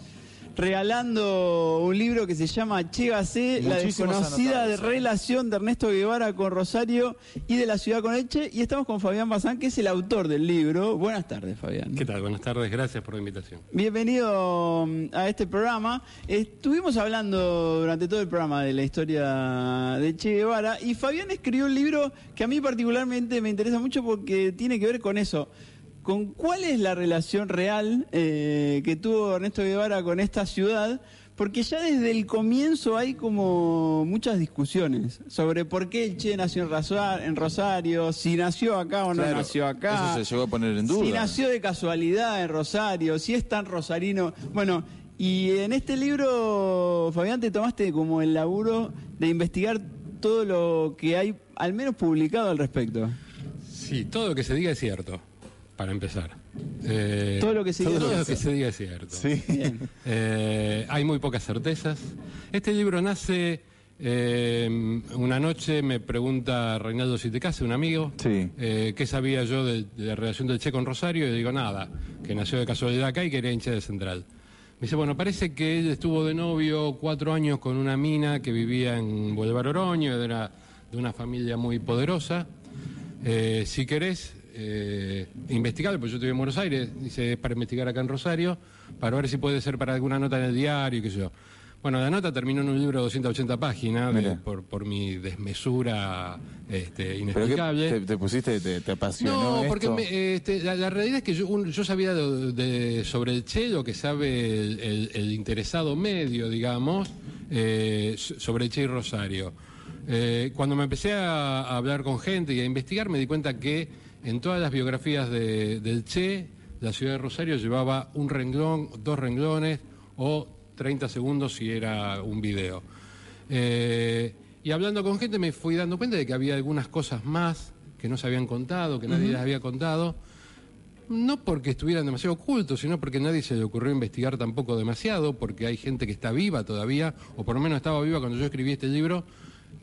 regalando un libro que se llama Chégase, la Muchísimos desconocida ¿eh? relación de Ernesto Guevara con Rosario y de la ciudad con Elche. Y estamos con Fabián Bazán, que es el autor del libro. Buenas tardes, Fabián. ¿Qué tal? Buenas tardes, gracias por la invitación. Bienvenido mm, a este programa. Estuvimos hablando durante todo el programa de la historia de Che Guevara y Fabián escribió un libro que a mí particularmente me interesa mucho porque tiene que ver con eso. Con cuál es la relación real eh, que tuvo Ernesto Guevara con esta ciudad, porque ya desde el comienzo hay como muchas discusiones sobre por qué el Che nació en Rosa- en Rosario, si nació acá o no Claro, nació acá. Eso se llegó a poner en duda. Si nació de casualidad en Rosario, si es tan rosarino. Bueno, y en este libro, Fabián, te tomaste como el laburo de investigar todo lo que hay, al menos publicado al respecto. Sí, todo lo que se diga es cierto, para empezar. Eh, Todo lo que se diga todo es lo cierto. que se diga es cierto. Sí. Eh, hay muy pocas certezas. Este libro nace eh, una noche, me pregunta Reinaldo Sitecase, un amigo, eh, qué sabía yo de, de la relación del Che con Rosario, y le digo nada, que nació de casualidad acá y que era hincha de Central. Me dice, bueno, parece que él estuvo de novio cuatro años con una mina que vivía en Boulevard Oroño, era de una familia muy poderosa. Eh, si querés eh, investigar, pues yo estoy en Buenos Aires, dice, es para investigar acá en Rosario, para ver si puede ser para alguna nota en el diario, qué sé yo. Bueno, la nota terminó en un libro de 280 páginas, de- por, por mi desmesura este, ¿Pero qué, inexplicable. te, te pusiste, te, te apasionó No, porque esto? me- este, la, la realidad es que yo, un- yo sabía de- de- sobre el Che lo que sabe el, el- el interesado medio, digamos, eh, so- sobre el Che y Rosario. Eh, cuando me empecé a, a hablar con gente y a investigar, me di cuenta que en todas las biografías de- del Che, la ciudad de Rosario llevaba un renglón, dos renglones o 30 segundos si era un video. Eh, y hablando con gente me fui dando cuenta de que había algunas cosas más que no se habían contado, que nadie Ujú. las había contado. No porque estuvieran demasiado ocultos, sino porque nadie se le ocurrió investigar tampoco demasiado, porque hay gente que está viva todavía, o por lo menos estaba viva cuando yo escribí este libro,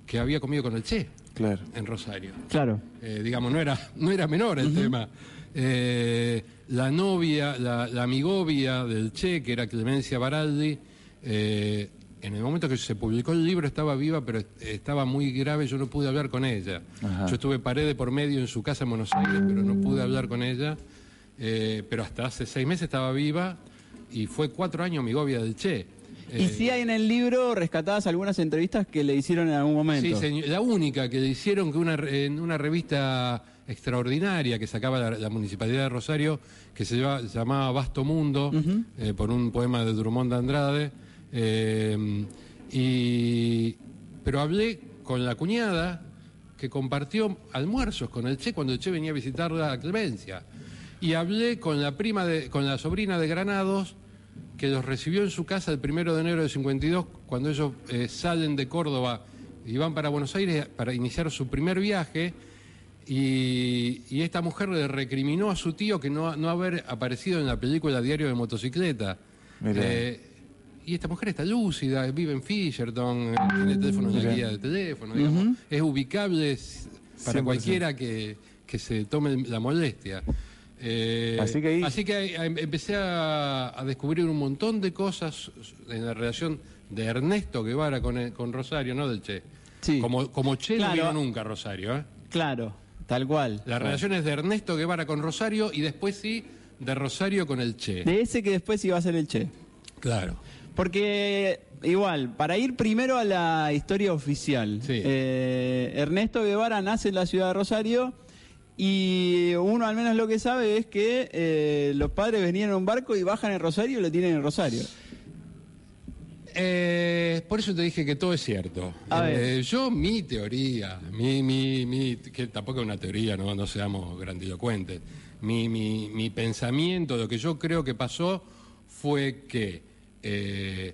que había comido con el Che Claro. en Rosario. Claro. Eh, digamos, no era, no era menor el tema. Eh, la novia, la, la amigovia del Che, que era Clemencia Baraldi, eh, en el momento que se publicó el libro estaba viva, pero est- estaba muy grave, yo no pude hablar con ella. Ajá. Yo estuve pared de por medio en su casa en Buenos Aires, pero no pude hablar con ella. Eh, pero hasta hace seis meses estaba viva y fue cuatro años amigovia del Che. Y Eh, si hay en el libro rescatadas algunas entrevistas que le hicieron en algún momento. Sí, señor. La única que le hicieron que una, en una revista extraordinaria que sacaba la, la Municipalidad de Rosario, que se se llamaba Vasto Mundo, eh, por un poema de Drummond de Andrade. eh, y, pero hablé con la cuñada que compartió almuerzos con el Che cuando el Che venía a visitarla a Clemencia. Y hablé con la prima de, con la sobrina de Granados, que los recibió en su casa el primero de enero de 52, cuando ellos eh, salen de Córdoba y van para Buenos Aires para iniciar su primer viaje. Y, y esta mujer le recriminó a su tío que no, no haber aparecido en la película Diario de Motocicleta. Eh, y esta mujer está lúcida, vive en Fisherton, eh, tiene teléfono en la guía de teléfono, digamos. Es ubicable para 100%. cualquiera que, que se tome la molestia. Eh, Así que ahí- así que empecé a, a descubrir un montón de cosas en la relación de Ernesto Guevara con, el- con Rosario, no del Che. Como, como Che Claro. no vino nunca Rosario. ¿eh? Claro, tal cual. La relación es de Ernesto Guevara con Rosario y después sí de Rosario con el Che. De ese que después iba a ser el Che. Claro. Porque igual, para ir primero a la historia oficial, eh, Ernesto Guevara nace en la ciudad de Rosario y uno al menos lo que sabe es que eh, los padres venían en un barco y bajan en Rosario y lo tienen en Rosario. Eh, por eso te dije que todo es cierto. Eh, yo, mi teoría, mi, mi, mi- que tampoco es una teoría, no, no seamos grandilocuentes. Mi, mi, mi pensamiento, lo que yo creo que pasó fue que eh,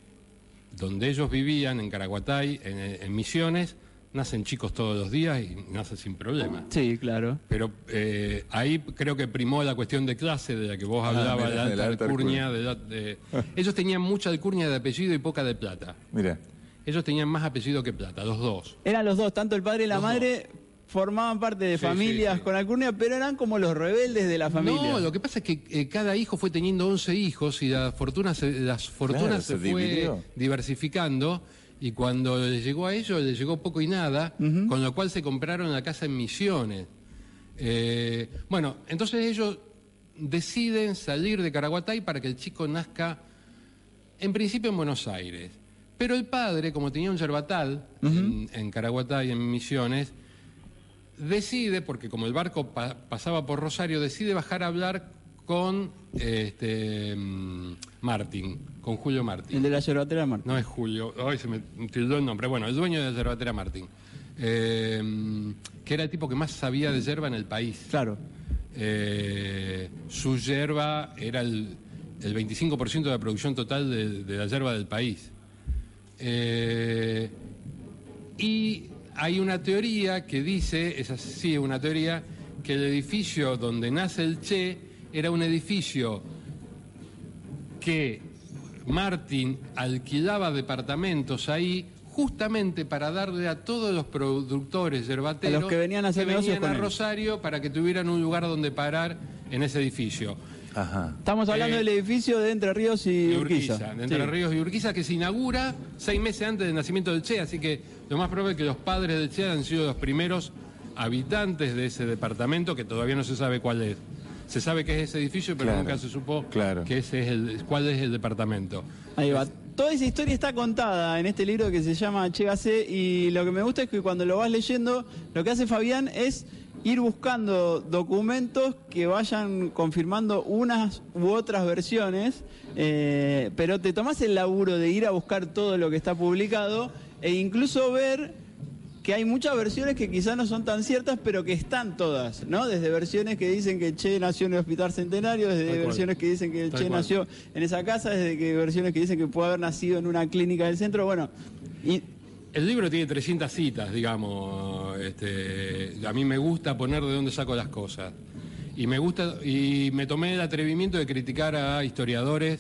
donde ellos vivían, en Caraguatay, en, en Misiones, nacen chicos todos los días y nacen sin problema. Sí, claro. Pero eh, ahí creo que primó la cuestión de clase de la que vos Ah, hablabas, mira, de la alta alcurnia. de la- de- Ellos tenían mucha alcurnia de apellido y poca de plata. Mira. Ellos tenían más apellido que plata, los dos. Eran los dos, tanto el padre y la Los madre formaban parte de Sí, familias sí, sí. con alcurnia, pero eran como los rebeldes de la familia. No, lo que pasa es que eh, cada hijo fue teniendo 11 hijos y la fortuna se- las fortunas Claro, se, se fue diversificando y cuando les llegó a ellos les llegó poco y nada, con lo cual se compraron la casa en Misiones. Eh, bueno, entonces ellos deciden salir de Caraguatay para que el chico nazca en principio en Buenos Aires. Pero el padre, como tenía un yerbatal en, en Caraguatay, en Misiones, decide, porque como el barco pa- pasaba por Rosario, decide bajar a hablar con este, Martín, con Julio Martín. El de la yerbatera Martín. No es Julio, hoy se me tildó el nombre. Bueno, el dueño de la yerbatera Martín. Eh, que era el tipo que más sabía de yerba en el país. Claro. Eh, su yerba era el, el 25% de la producción total de, de la yerba del país. Eh, y hay una teoría que dice, es así, una teoría, que el edificio donde nace el Che era un edificio que Martín alquilaba departamentos ahí justamente para darle a todos los productores yerbateros A los que venían a hacer negocios venían con a él. Rosario para que tuvieran un lugar donde parar en ese edificio. Ajá. Estamos hablando Eh, del edificio de Entre Ríos y, y Urquiza. Urquiza, de Entre Sí. Ríos y Urquiza, que se inaugura seis meses antes del nacimiento del Che, así que lo más probable es que los padres del Che han sido los primeros habitantes de ese departamento, que todavía no se sabe cuál es. Se sabe que es ese edificio, pero Claro, nunca se supo claro. que ese es el, cuál es el departamento. Ahí va. Toda esa historia está contada en este libro que se llama Chégase y lo que me gusta es que cuando lo vas leyendo, lo que hace Fabián es ir buscando documentos que vayan confirmando unas u otras versiones, eh, pero te tomás el laburo de ir a buscar todo lo que está publicado e incluso ver que hay muchas versiones que quizás no son tan ciertas, pero que están todas, ¿no? Desde versiones que dicen que Che nació en el Hospital Centenario, desde Tal cual. versiones que dicen que Tal Che cual. nació en esa casa, desde que versiones que dicen que puede haber nacido en una clínica del centro, bueno, y El libro tiene 300 citas, digamos. Este, a mí me gusta poner de dónde saco las cosas. Y me gusta y me tomé el atrevimiento de criticar a historiadores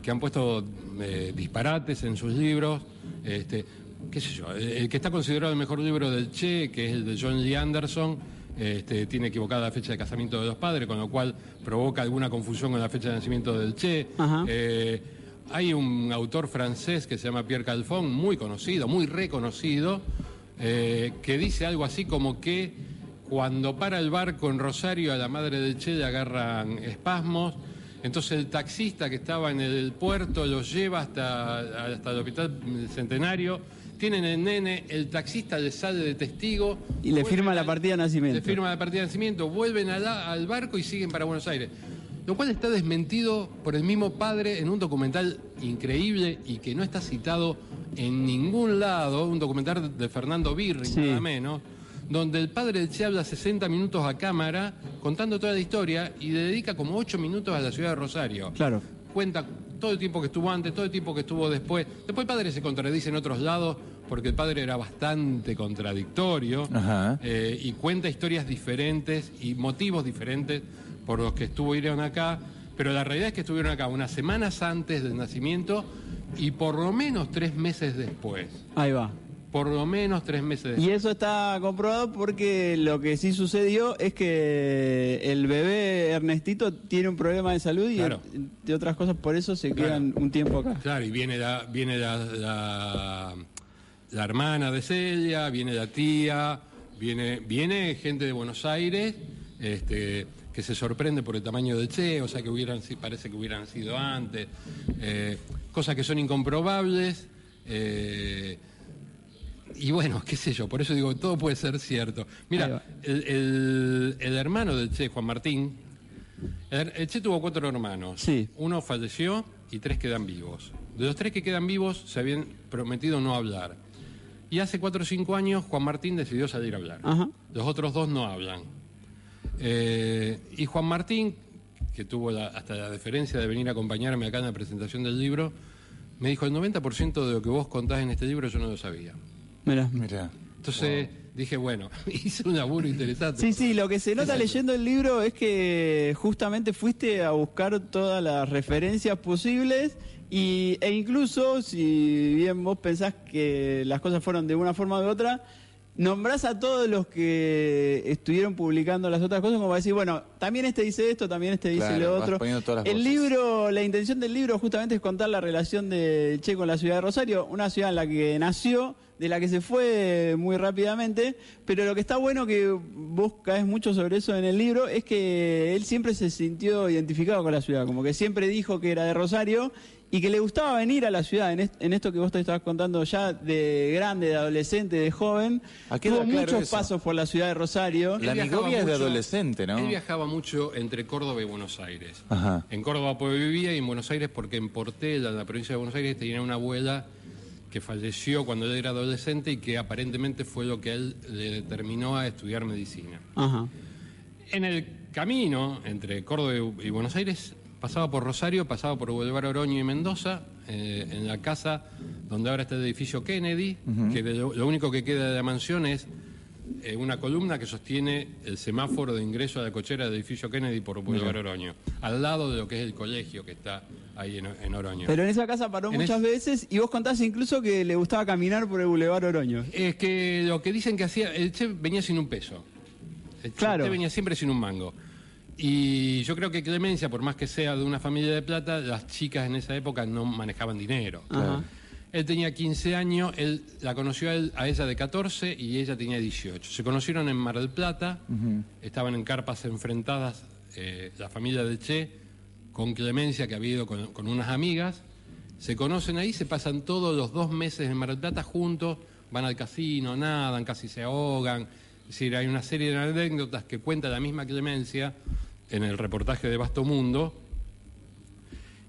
que han puesto eh, disparates en sus libros. Este, qué sé yo, el, que está considerado el mejor libro del Che, que es el de John Lee Anderson, este, tiene equivocada la fecha de casamiento de los padres, con lo cual provoca alguna confusión con la fecha de nacimiento del Che. Eh, hay un autor francés que se llama Pierre Calfon, muy conocido, muy reconocido, eh, que dice algo así como que cuando para el barco en Rosario a la madre del Che le agarran espasmos, entonces el taxista que estaba en el puerto los lleva hasta, hasta el hospital centenario, tienen el nene, el taxista le sale de testigo. y le firma la al- partida de nacimiento. le firma la partida de nacimiento, vuelven a la- al barco y siguen para Buenos Aires. Lo cual está desmentido por el mismo padre en un documental increíble y que no está citado en ningún lado, un documental de Fernando Birri, Sí. nada menos, donde el padre del Che habla 60 minutos a cámara contando toda la historia y le dedica como 8 minutos a la ciudad de Rosario claro. cuenta todo el tiempo que estuvo antes, todo el tiempo que estuvo después. Después el padre se contradice en otros lados porque el padre era bastante contradictorio Ajá. eh, y cuenta historias diferentes y motivos diferentes por los que estuvieron acá. Pero la realidad es que estuvieron acá unas semanas antes del nacimiento y por lo menos tres meses después. Ahí va. Por lo menos tres meses después. Y eso está comprobado porque lo que sí sucedió es que el bebé Ernestito tiene un problema de salud y Claro. de otras cosas por eso se Claro. quedan un tiempo acá. Claro, y viene la, viene la, la, la hermana de Celia, viene la tía, viene, viene gente de Buenos Aires, este, que se sorprende por el tamaño del Che, o sea que hubieran, parece que hubieran sido antes, eh, cosas que son incomprobables. eh, y bueno, qué sé yo, por eso digo, todo puede ser cierto. Mira, el, el- el hermano del Che, Juan Martín, el, el Che tuvo cuatro hermanos. Uno falleció y tres quedan vivos. De los tres que quedan vivos se habían prometido no hablar. Y hace cuatro o cinco años Juan Martín decidió salir a hablar. Ajá. Los otros dos no hablan. Eh, y Juan Martín, que tuvo la- hasta la deferencia de venir a acompañarme acá en la presentación del libro, me dijo, el 90% de lo que vos contás en este libro yo no lo sabía. Mira. Mira. Entonces dije, bueno, hice un laburo interesante. Sí, sí, lo que se nota leyendo el libro es que justamente fuiste a buscar todas las referencias posibles y, e incluso, si bien vos pensás que las cosas fueron de una forma u de otra, nombrás a todos los que estuvieron publicando las otras cosas como para decir, bueno, también este dice esto, también este dice Claro, lo otro. El libro, la intención del libro justamente es contar la relación de Che con la ciudad de Rosario, una ciudad en la que nació, de la que se fue muy rápidamente, pero lo que está bueno que vos caes mucho sobre eso en el libro es que él siempre se sintió identificado con la ciudad, como que siempre dijo que era de Rosario y que le gustaba venir a la ciudad, en, est- en esto que vos te estabas contando ya de grande, de adolescente, de joven. ¿A qué Tuvo claro, muchos eso? pasos por la ciudad de Rosario. La Migovia es de mucho- adolescente, ¿no? Él viajaba mucho entre Córdoba y Buenos Aires. Ajá. En Córdoba porque vivía y en Buenos Aires porque en Portela, en la provincia de Buenos Aires, tenía una abuela que falleció cuando él era adolescente y que aparentemente fue lo que a él le determinó a estudiar medicina. Ajá. En el camino entre Córdoba y Buenos Aires pasaba por Rosario, pasaba por Boulevard Oroño y Mendoza, eh, en la casa donde ahora está el edificio Kennedy, que lo, lo único que queda de la mansión es eh, una columna que sostiene el semáforo de ingreso a la cochera del edificio Kennedy por Boulevard Mira. Oroño, al lado de lo que es el colegio que está ahí en, en Oroño. Pero en esa casa paró En muchas veces y vos contás incluso que le gustaba caminar por el Boulevard Oroño. Es que lo que dicen que hacía, el Che venía sin un peso. El Claro. Che venía siempre sin un mango. Y yo creo que Clemencia, por más que sea de una familia de plata, las chicas en esa época no manejaban dinero. Ajá. Él tenía 15 años, él la conoció a, él- a ella de 14 y ella tenía 18. Se conocieron en Mar del Plata, estaban en carpas enfrentadas eh, la familia de Che con Clemencia, que había ido con, con unas amigas. Se conocen ahí, se pasan todos los dos meses en Mar del Plata juntos, van al casino, nadan, casi se ahogan. Es decir, hay una serie de anécdotas que cuenta la misma Clemencia en el reportaje de Basto Mundo.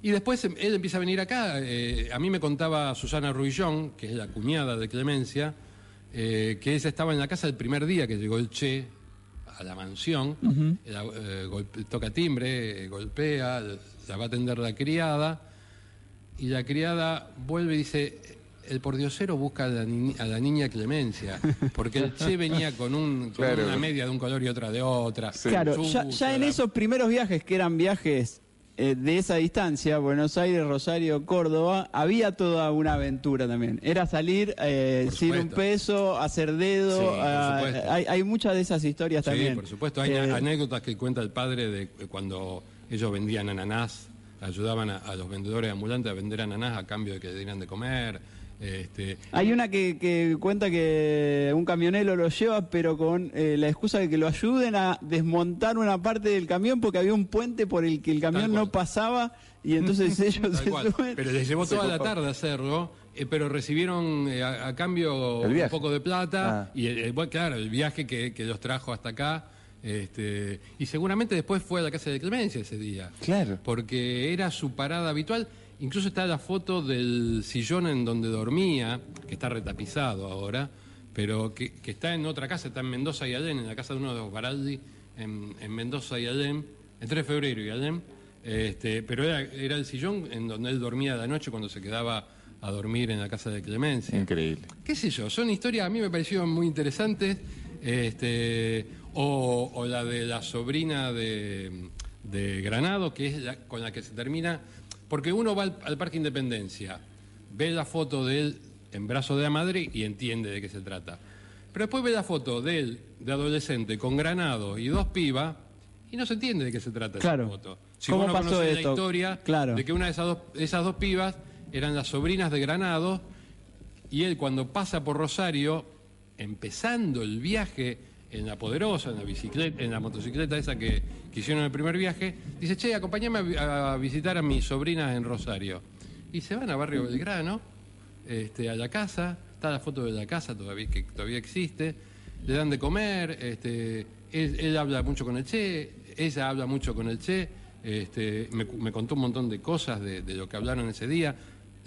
Y después em, él empieza a venir acá. eh, a mí me contaba Susana Ruillón, que es la cuñada de Clemencia, eh, que ella estaba en la casa el primer día que llegó el Che a la mansión. Eh, golpe- toca timbre, golpea, la va a atender la criada. Y la criada vuelve y dice, el pordiosero busca a la, ni- a la niña Clemencia, porque el Che venía con, un, con Claro. una media de un color y otra de otra. Claro, ya, en la- esos primeros viajes que eran viajes eh, de esa distancia, Buenos Aires, Rosario, Córdoba, había toda una aventura también. Era salir eh, sin un peso, hacer dedo. Sí, ah, hay, hay muchas de esas historias Sí, también. por supuesto. Hay Eh, anécdotas que cuenta el padre de cuando ellos vendían ananás, ayudaban a, a los vendedores ambulantes a vender ananás a cambio de que le dieran de comer. Este, Hay una que, que cuenta que un camionero lo lleva, pero con eh, la excusa de que lo ayuden a desmontar una parte del camión porque había un puente por el que el camión no pasaba y entonces ellos se suben. Pero les llevó toda la tarde hacerlo, eh, pero recibieron eh, a, a cambio un poco de plata Ah. y bueno, claro, el viaje que, que los trajo hasta acá. Este, y seguramente después fue a la casa de Clemencia ese día. Claro. Porque era su parada habitual. Incluso está la foto del sillón en donde dormía, que está retapizado ahora, pero que, que está en otra casa, está en Mendoza y Alem, en la casa de uno de los Baraldi, en, en Mendoza y Alem, en 3 de febrero y Alem. Este, pero era, era el sillón en donde él dormía de la noche cuando se quedaba a dormir en la casa de Clemencia. Increíble. qué sé yo, son historias a mí me parecieron muy interesantes. Este, o, o la de la sobrina de, de Granado, que es la- con la que se termina. Porque uno va al, al Parque Independencia, ve la foto de él en brazos de la madre y entiende de qué se trata. Pero después ve la foto de él, de adolescente, con Granado y dos pibas, y no se entiende de qué se trata Claro. esa foto. Si ¿Cómo vos no pasó conocés esto? la historia Claro. de que una de esas dos, esas dos pibas eran las sobrinas de Granado y él cuando pasa por Rosario, empezando el viaje en la poderosa, en la bicicleta, en la motocicleta esa que, que hicieron en el primer viaje, dice, che, acompáñame a, vi- a visitar a mis sobrinas en Rosario. Y se van a Barrio Belgrano, este, a la casa, está la foto de la casa todavía, que todavía existe, le dan de comer, este, él, él habla mucho con el Che, ella habla mucho con el Che, este, me, contó un montón de cosas de, de lo que hablaron ese día.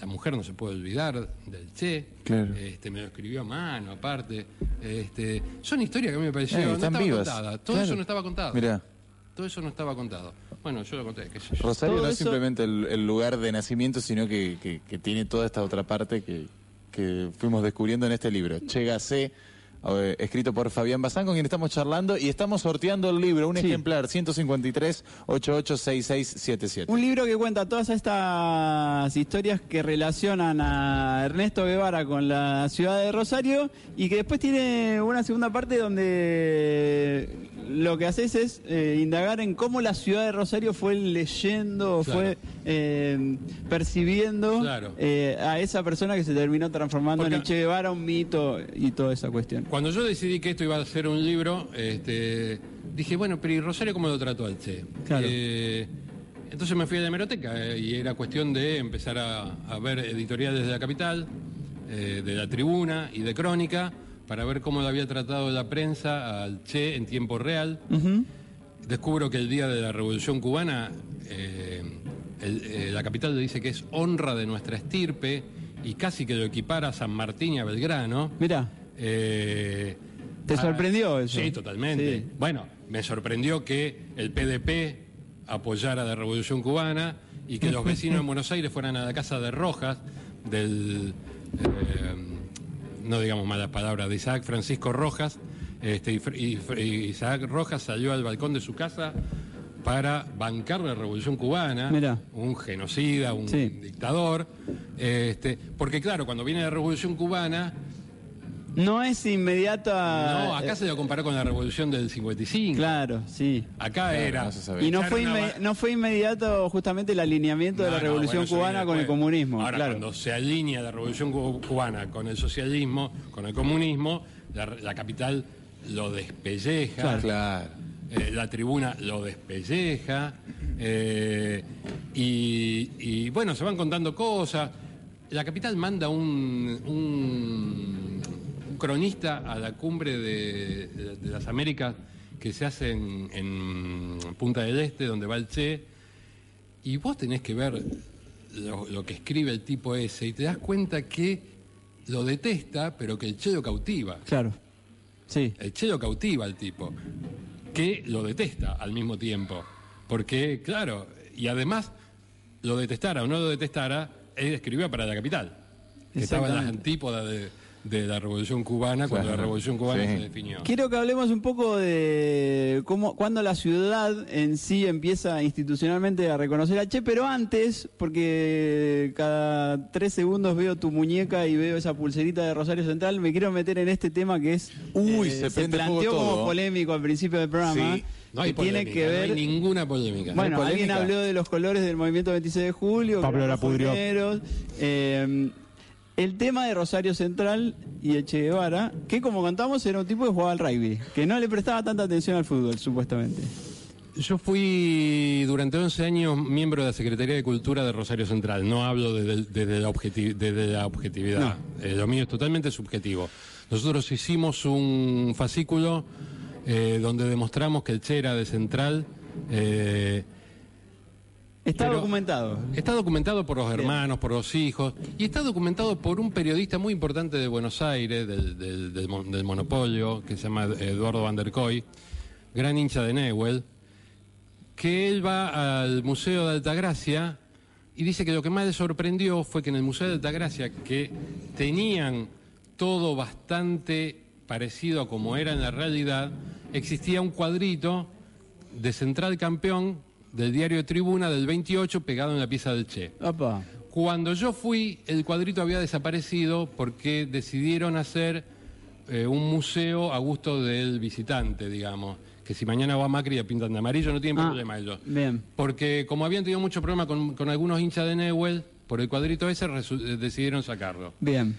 La mujer no se puede olvidar del Che, Claro. este, me lo escribió a mano, aparte. Este, son historias que a mí me pareció, Eh, no estaba vivas. contada. Todo Claro. eso no estaba contado. Mirá. Todo eso no estaba contado. Bueno, yo lo conté, yo. Rosario Todo no es eso- simplemente el, el lugar de nacimiento, sino que, que- que tiene toda esta otra parte que, que fuimos descubriendo en este libro. Chega C, eh, escrito por Fabián Bazán, con quien estamos charlando, y estamos sorteando el libro, un ejemplar 153-886677. Un libro que cuenta todas estas historias que relacionan a Ernesto Guevara con la ciudad de Rosario y que después tiene una segunda parte donde lo que haces es eh, indagar en cómo la ciudad de Rosario fue leyendo, Claro. fue eh, percibiendo Claro. eh, a esa persona que se terminó transformando Porque- en Che Guevara, un mito y toda esa cuestión. Cuando yo decidí que esto iba a ser un libro, este, dije, bueno, pero ¿y Rosario cómo lo trató al Che? Claro. Entonces me fui a la hemeroteca y era cuestión de empezar a, a ver editoriales de la capital, de la tribuna y de crónica, para ver cómo lo había tratado la prensa al Che en tiempo real. Descubro que el día de la Revolución Cubana, eh, el- eh, la capital le dice que es honra de nuestra estirpe y casi que lo equipara a San Martín y a Belgrano. Mira. ¿Te sorprendió eso? Sí, totalmente. Sí. Bueno, me sorprendió que el PDP apoyara la Revolución Cubana y que los vecinos de Buenos Aires fueran a la casa de Rojas, del, eh, no digamos malas palabras, de Isaac Francisco Rojas, este, y, y Isaac Rojas salió al balcón de su casa para bancar la Revolución Cubana, Mirá. un genocida, un dictador, este, porque claro, cuando viene la Revolución Cubana, No es inmediato a... no, acá se lo comparó con la Revolución del 55. Claro, sí. Acá era. Y no fue, una no fue inmediato justamente el alineamiento de No, la no, Revolución bueno, Cubana con el comunismo. Ahora, claro. cuando se alinea la Revolución cu- Cubana con el socialismo, con el comunismo, la, la capital lo despelleja. Claro. Claro. Eh, la tribuna lo despelleja. eh, y, y, bueno, se van contando cosas. La capital manda un cronista a la cumbre de, de- de las Américas que se hace en, en Punta del Este, donde va el Che. Y vos tenés que ver lo, lo que escribe el tipo ese y te das cuenta que lo detesta, pero que el Che lo cautiva. Claro. Sí. El Che lo cautiva al tipo, que lo detesta al mismo tiempo. Porque, claro, y además, lo detestara o no lo detestara, él escribió para la capital, que estaba en las antípodas de, de la Revolución Cubana, cuando la Claro. Revolución Cubana Sí. se definió. Quiero que hablemos un poco de cómo, cuando la ciudad en sí empieza institucionalmente a reconocer a Che, pero antes, porque cada tres segundos veo tu muñeca y veo esa pulserita de Rosario Central, me quiero meter en este tema que es Uy, eh, se fuego planteó como todo. polémico al principio del programa. Sí. No hay que tiene polémica, que no ver hay ninguna polémica. Bueno, ¿No hay alguien polémica? habló de los colores del movimiento 26 de julio. Pablo que la pudrió. Eh, el tema de Rosario Central y el Che Guevara, que como contamos era un tipo que jugaba al rugby, que no le prestaba tanta atención al fútbol, supuestamente. Yo fui durante 11 años miembro de la Secretaría de Cultura de Rosario Central. No hablo desde, desde la, objeti- desde la objetividad. Eh, lo mío es totalmente subjetivo. Nosotros hicimos un fascículo eh, donde demostramos que el Che era de Central. eh, Está Pero- documentado. Está documentado por los hermanos, por los hijos, y está documentado por un periodista muy importante de Buenos Aires, del, del- del mon- del monopolio, que se llama Eduardo Van der Koy, gran hincha de Newell, que él va al Museo de Altagracia y dice que lo que más le sorprendió fue que en el Museo de Altagracia, que tenían todo bastante parecido a como era en la realidad, existía un cuadrito de Central Campeón del diario de Tribuna del 28 pegado en la pieza del Che. Opa. Cuando yo fui, el cuadrito había desaparecido porque decidieron hacer eh, un museo a gusto del visitante, digamos. Que si mañana va Macri la pintan de amarillo, no tienen Ah, problema ellos. Bien. Porque como habían tenido mucho problema con, con algunos hinchas de Newell, por el cuadrito ese eh, decidieron sacarlo. Bien.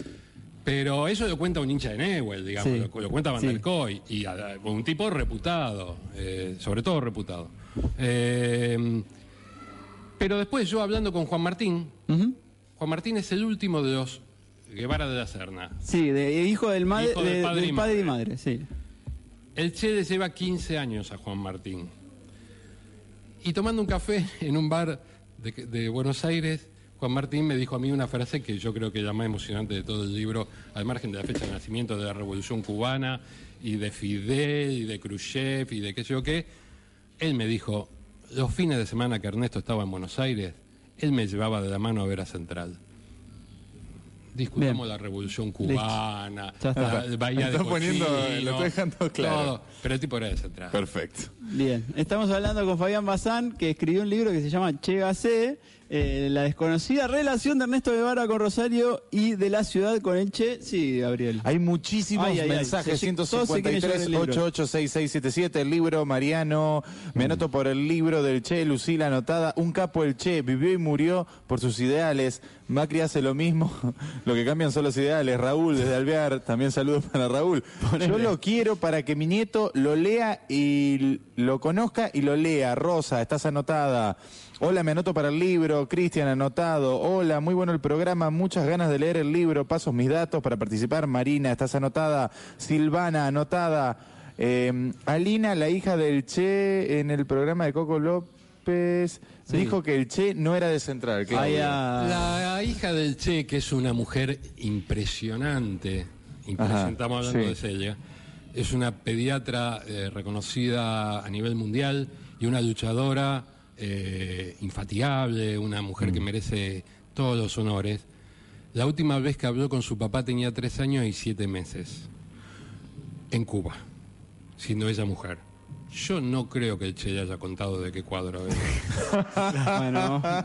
Pero eso lo cuenta un hincha de Newell, digamos, Sí. lo, lo cuenta Van der Sí. Koy, y a- un tipo reputado, eh, sobre todo reputado. Eh, pero después yo hablando con Juan Martín, Juan Martín es el último de los Guevara de la Serna. Sí, de, hijo del, madre, Hijo del de- padre del y padre y madre. madre, sí. El Che le lleva 15 años a Juan Martín. Y tomando un café en un bar de, de Buenos Aires, Juan Martín me dijo a mí una frase que yo creo que es la más emocionante de todo el libro, al margen de la fecha de nacimiento de la Revolución Cubana, y de Fidel, y de Khrushchev, y de qué sé yo qué. Él me dijo, los fines de semana que Ernesto estaba en Buenos Aires, él me llevaba de la mano a ver a Central. Discutamos la Revolución Cubana, Ya está. la Bahía de poniendo- lo está dejando claro. todo, pero el tipo era de Central. Perfecto. Bien, estamos hablando con Fabián Bazán, que escribió un libro que se llama Che Gasé, eh, la desconocida relación de Ernesto Guevara con Rosario y de la ciudad con el Che. Sí, Gabriel. Hay muchísimos Ay, mensajes, Se- todos se quieren llevar 153 el libro. 886677, el libro Mariano, me anoto por el libro del Che, Lucila anotada, un capo el Che, vivió y murió por sus ideales, Macri hace lo mismo, lo que cambian son los ideales, Raúl desde Alvear, también saludos para Raúl. Yo lo quiero para que mi nieto lo lea y lo conozca y lo lea, Rosa, estás anotada. Hola, me anoto para el libro. Cristian, anotado. Hola, muy bueno el programa. Muchas ganas de leer el libro. Paso mis datos para participar. Marina, estás anotada. Silvana, anotada. Eh, Alina, la hija del Che, en el programa de Coco López, dijo que el Che no era de Central. Claudio. La hija del Che, que es una mujer impresionante, impresionante, Ajá, estamos hablando sí. de Celia, es una pediatra eh, reconocida a nivel mundial y una luchadora eh, infatigable, una mujer Mm. que merece todos los honores. La última vez que habló con su papá tenía tres años y siete meses, en Cuba, siendo ella mujer. Yo no creo que el Che le haya contado de qué cuadro era. bueno. Ah,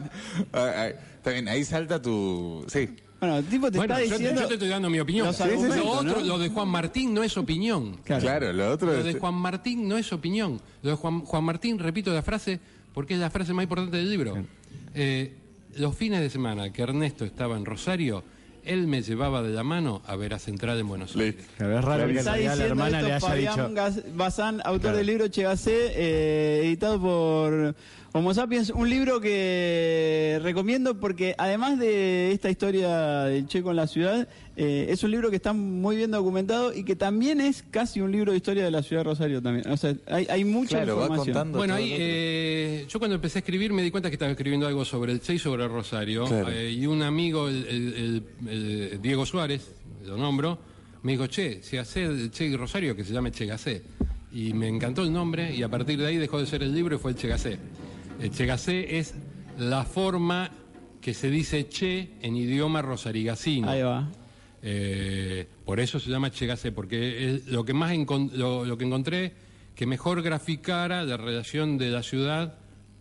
ah, Está bien, ahí salta tu... Sí. Bueno, el tipo te Bueno, está yo, te- diciendo. yo te estoy dando mi opinión. Sí, sí, lo, otro, ¿no? lo de Juan Martín no es opinión. Claro, lo otro Lo es- de Juan Martín no es opinión. Lo de Juan, Juan Martín, repito la frase, porque es la frase más importante del libro. Eh, los fines de semana que Ernesto estaba en Rosario, él me llevaba de la mano a ver a Central en Buenos Aires. Claro, es raro que la diciendo hermana esto le haya Fabián dicho. Bazán, autor Claro. del libro Che Gasé, eh, editado por Homo Sapiens, un libro que recomiendo porque además de esta historia del Che con la ciudad, eh, es un libro que está muy bien documentado y que también es casi un libro de historia de la ciudad de Rosario también. O sea, hay, hay mucha Claro, va información. contando Bueno, ahí, eh, yo cuando empecé a escribir me di cuenta que estaba escribiendo algo sobre el Che y sobre Rosario. Claro. eh, y un amigo, el, el- el- el Diego Suárez, lo nombro, me dijo, Che, si hace el Che y Rosario, que se llame Che Gasé. Y me encantó el nombre y a partir de ahí dejó de ser el libro y fue el Che Gasé. El Che Gasé es la forma que se dice Che en idioma rosarigacino. Ahí va. Eh, por eso se llama Che Gasé, porque es lo que más lo, lo que encontré que mejor graficara la relación de la ciudad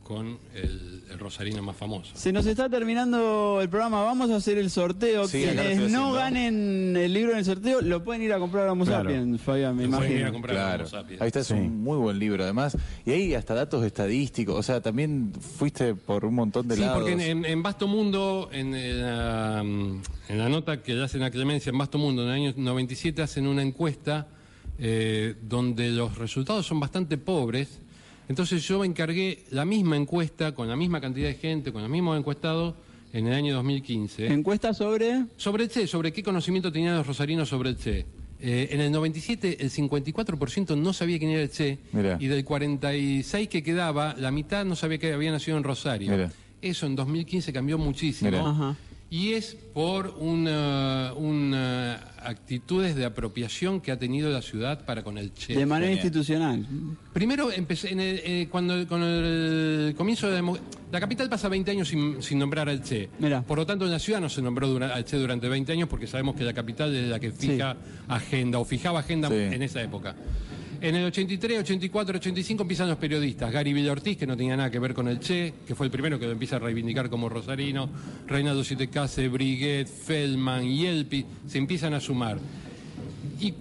con el, el rosarino más famoso. Se nos está terminando el programa, vamos a hacer el sorteo. Sí, Quienes no ganen el libro en el sorteo, lo pueden ir a comprar a Homo Claro. Sapiens, Fabián, me Lo pueden ir a imagino. comprar a Claro. Homo Sapiens. Ahí está, es un muy buen libro además. Y ahí hasta datos estadísticos. O sea, también fuiste por un montón de Sí, lados. porque en, en- en Vasto Mundo, en, en la, mm, en la nota que le hacen a Clemencia en Vasto Mundo en el año 97, hacen una encuesta eh, donde los resultados son bastante pobres. Entonces yo encargué la misma encuesta con la misma cantidad de gente, con los mismos encuestados en el año 2015. ¿Encuesta sobre? Sobre el Che, sobre qué conocimiento tenían los rosarinos sobre el Che. Eh, en el 97 el 54% no sabía quién era el Che Mirá. y del 46 que quedaba, la mitad no sabía que había nacido en Rosario. Mirá. Eso en 2015 cambió muchísimo. Mirá. Y es por una, una actitudes de apropiación que ha tenido la ciudad para con el Che. De manera institucional. Primero empecé en el, eh, cuando con el comienzo de la la capital pasa 20 años sin, sin nombrar al Che. Por lo tanto, en la ciudad no se nombró dura- al Che durante 20 años porque sabemos que la capital es la que fija agenda o fijaba agenda Sí. en esa época. En el 83, 84, 85 empiezan los periodistas. Gary Villortiz, que no tenía nada que ver con el Che, que fue el primero que lo empieza a reivindicar como rosarino. Reinaldo Sietecase, Briguet, Feldman, Yelpi, se empiezan a sumar. Y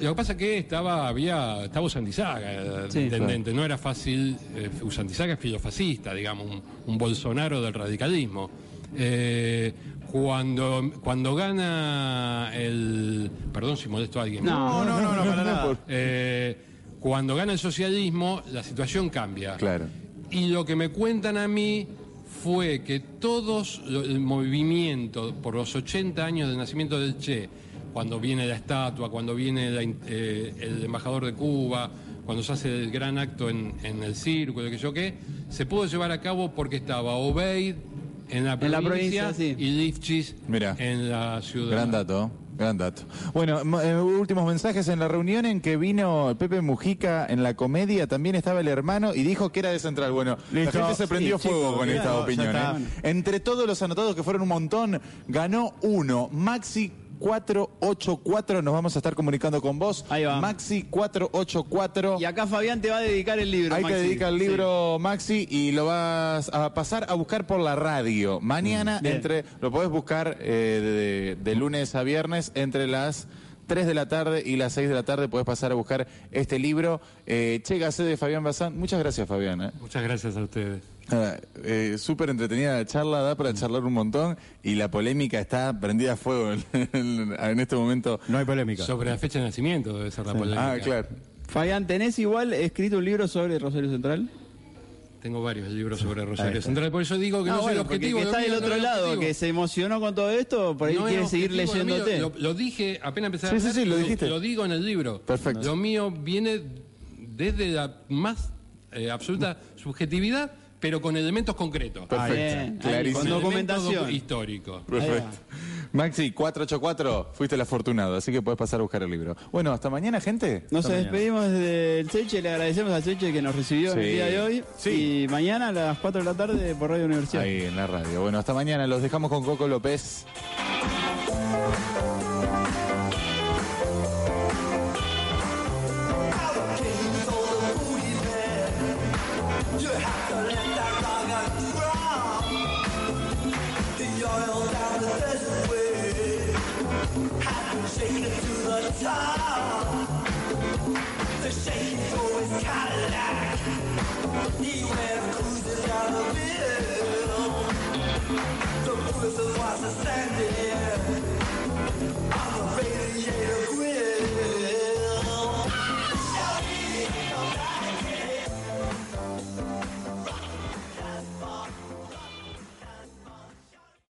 lo que pasa es que estaba, había, estaba Usandizaga, el Sí, intendente, no era fácil, eh, Usandizaga es filofascista, digamos, un, un Bolsonaro del radicalismo. Eh, Cuando, cuando gana el. Perdón si molesto a alguien. No, no, no, no, para nada. Eh, cuando gana el socialismo, la situación cambia. Claro. Y lo que me cuentan a mí fue que todos el movimiento por los 80 años del nacimiento del Che, cuando viene la estatua, cuando viene la eh, el embajador de Cuba, cuando se hace el gran acto en, en el circo, lo que yo qué, se pudo llevar a cabo porque estaba Obeid en la En la provincia, sí. y Lifchis Mira. en la ciudad. Gran dato, gran dato. Bueno, eh, últimos mensajes en la reunión en que vino Pepe Mujica en la comedia, también estaba el hermano y dijo que era de Central. Bueno, Listo. la gente se prendió Sí, fuego con esta opinión. ¿eh? Entre todos los anotados que fueron un montón, ganó uno, Maxi 484, nos vamos a estar comunicando con vos. Ahí va. Maxi 484. Y acá Fabián te va a dedicar el libro. Que Maxi. dedicar el libro, Maxi, y lo vas a pasar a buscar por la radio. Mañana, Mm, bien. entre lo podés buscar eh, de, de lunes a viernes, entre las 3 de la tarde y las 6 de la tarde, podés pasar a buscar este libro. Eh, Chégase de Fabián Bazán. Muchas gracias, Fabián. ¿eh? Muchas gracias a ustedes. Ah, eh, Súper entretenida la charla, da para charlar un montón y la polémica está prendida a fuego en, en este momento. No hay polémica. Sobre la fecha de nacimiento debe ser la polémica. Ah, claro. Fabián, ¿tenés igual escrito un libro sobre Rosario Central? Tengo varios libros sobre Rosario. Central, por eso digo que no, Ah, soy el bueno, porque objetivo. que lo está del no otro el lado, que se emocionó con todo esto, por ahí No quiere seguir leyéndote. Lo, lo dije, apenas empecé a Sí, sí, sí, lo dijiste. Lo digo en el libro. Perfecto. Lo mío viene desde la más eh, absoluta subjetividad, pero con elementos concretos. Perfecto. Clarísimo. Con documentación. históricos. Perfecto. Maxi, 484, fuiste el afortunado, así que puedes pasar a buscar el libro. Bueno, hasta mañana, gente. Nos Hasta despedimos del Seche, le agradecemos al Seche que nos recibió el día de hoy. Sí. Y mañana a las 4 de la tarde por Radio Universidad. Ahí en la radio. Bueno, hasta mañana. Los dejamos con Coco López. The shade for his Cadillac. He wears of bill. The bruises was a sand.